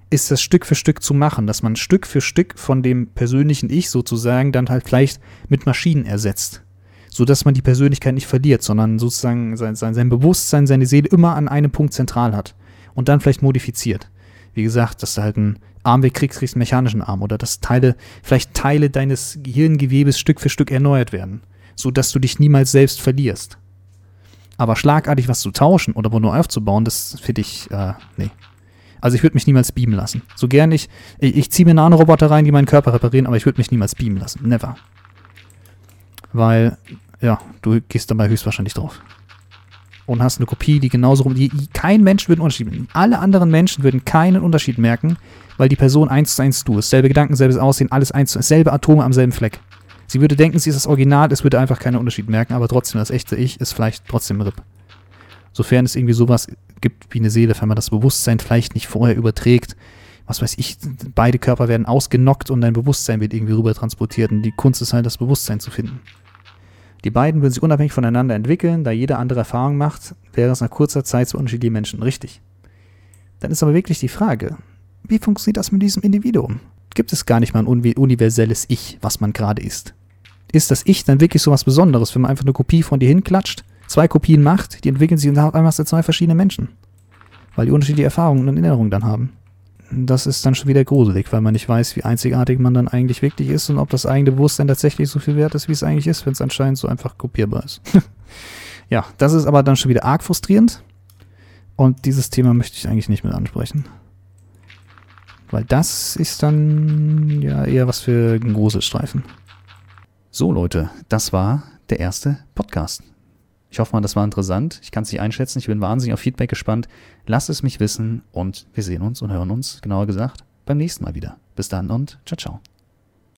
ist das Stück für Stück zu machen, dass man Stück für Stück von dem persönlichen Ich sozusagen dann halt vielleicht mit Maschinen ersetzt. So dass man die Persönlichkeit nicht verliert, sondern sozusagen sein, sein, sein Bewusstsein, seine Seele immer an einem Punkt zentral hat. Und dann vielleicht modifiziert. Wie gesagt, dass du halt einen Arm wegkriegst, kriegst einen mechanischen Arm. Oder dass Teile, vielleicht Teile deines Gehirngewebes Stück für Stück erneuert werden. So dass du dich niemals selbst verlierst. Aber schlagartig was zu tauschen oder nur aufzubauen, das finde ich, äh, nee, also ich würde mich niemals beamen lassen. So gern ich, ich, ich ziehe mir Nanoroboter rein, die meinen Körper reparieren, aber ich würde mich niemals beamen lassen. Never. Weil, ja, du gehst dabei höchstwahrscheinlich drauf. Und hast eine Kopie, die genauso rum, die, kein Mensch würde einen Unterschied merken. Alle anderen Menschen würden keinen Unterschied merken, weil die Person eins zu eins du ist. Selbe Gedanken, selbes Aussehen, alles eins zu eins, selbe Atome am selben Fleck. Sie würde denken, sie ist das Original, es würde einfach keinen Unterschied merken, aber trotzdem, das echte Ich ist vielleicht trotzdem RIP. Sofern es irgendwie sowas gibt wie eine Seele, wenn man das Bewusstsein vielleicht nicht vorher überträgt. Was weiß ich, beide Körper werden ausgenockt und dein Bewusstsein wird irgendwie rüber transportiert. Und die Kunst ist halt, das Bewusstsein zu finden. Die beiden würden sich unabhängig voneinander entwickeln, da jeder andere Erfahrung macht, wäre es nach kurzer Zeit zu unterschiedlichen Menschen richtig. Dann ist aber wirklich die Frage, wie funktioniert das mit diesem Individuum? Gibt es gar nicht mal ein universelles Ich, was man gerade ist? Ist das Ich dann wirklich so was Besonderes, wenn man einfach eine Kopie von dir hinklatscht zwei Kopien macht, die entwickeln sich und auf einmal hast du zwei verschiedene Menschen. Weil die unterschiedliche Erfahrungen und Erinnerungen dann haben. das ist dann schon wieder gruselig, weil man nicht weiß, wie einzigartig man dann eigentlich wirklich ist und ob das eigene Bewusstsein tatsächlich so viel wert ist, wie es eigentlich ist, wenn es anscheinend so einfach kopierbar ist. ja, das ist aber dann schon wieder arg frustrierend. Und dieses Thema möchte ich eigentlich nicht mehr ansprechen. Weil das ist dann ja eher was für einen Gruselstreifen. So Leute, das war der erste Podcast. Ich hoffe mal, das war interessant. Ich kann es nicht einschätzen. Ich bin wahnsinnig auf Feedback gespannt. Lasst es mich wissen und wir sehen uns und hören uns, genauer gesagt, beim nächsten Mal wieder. Bis dann und ciao, ciao.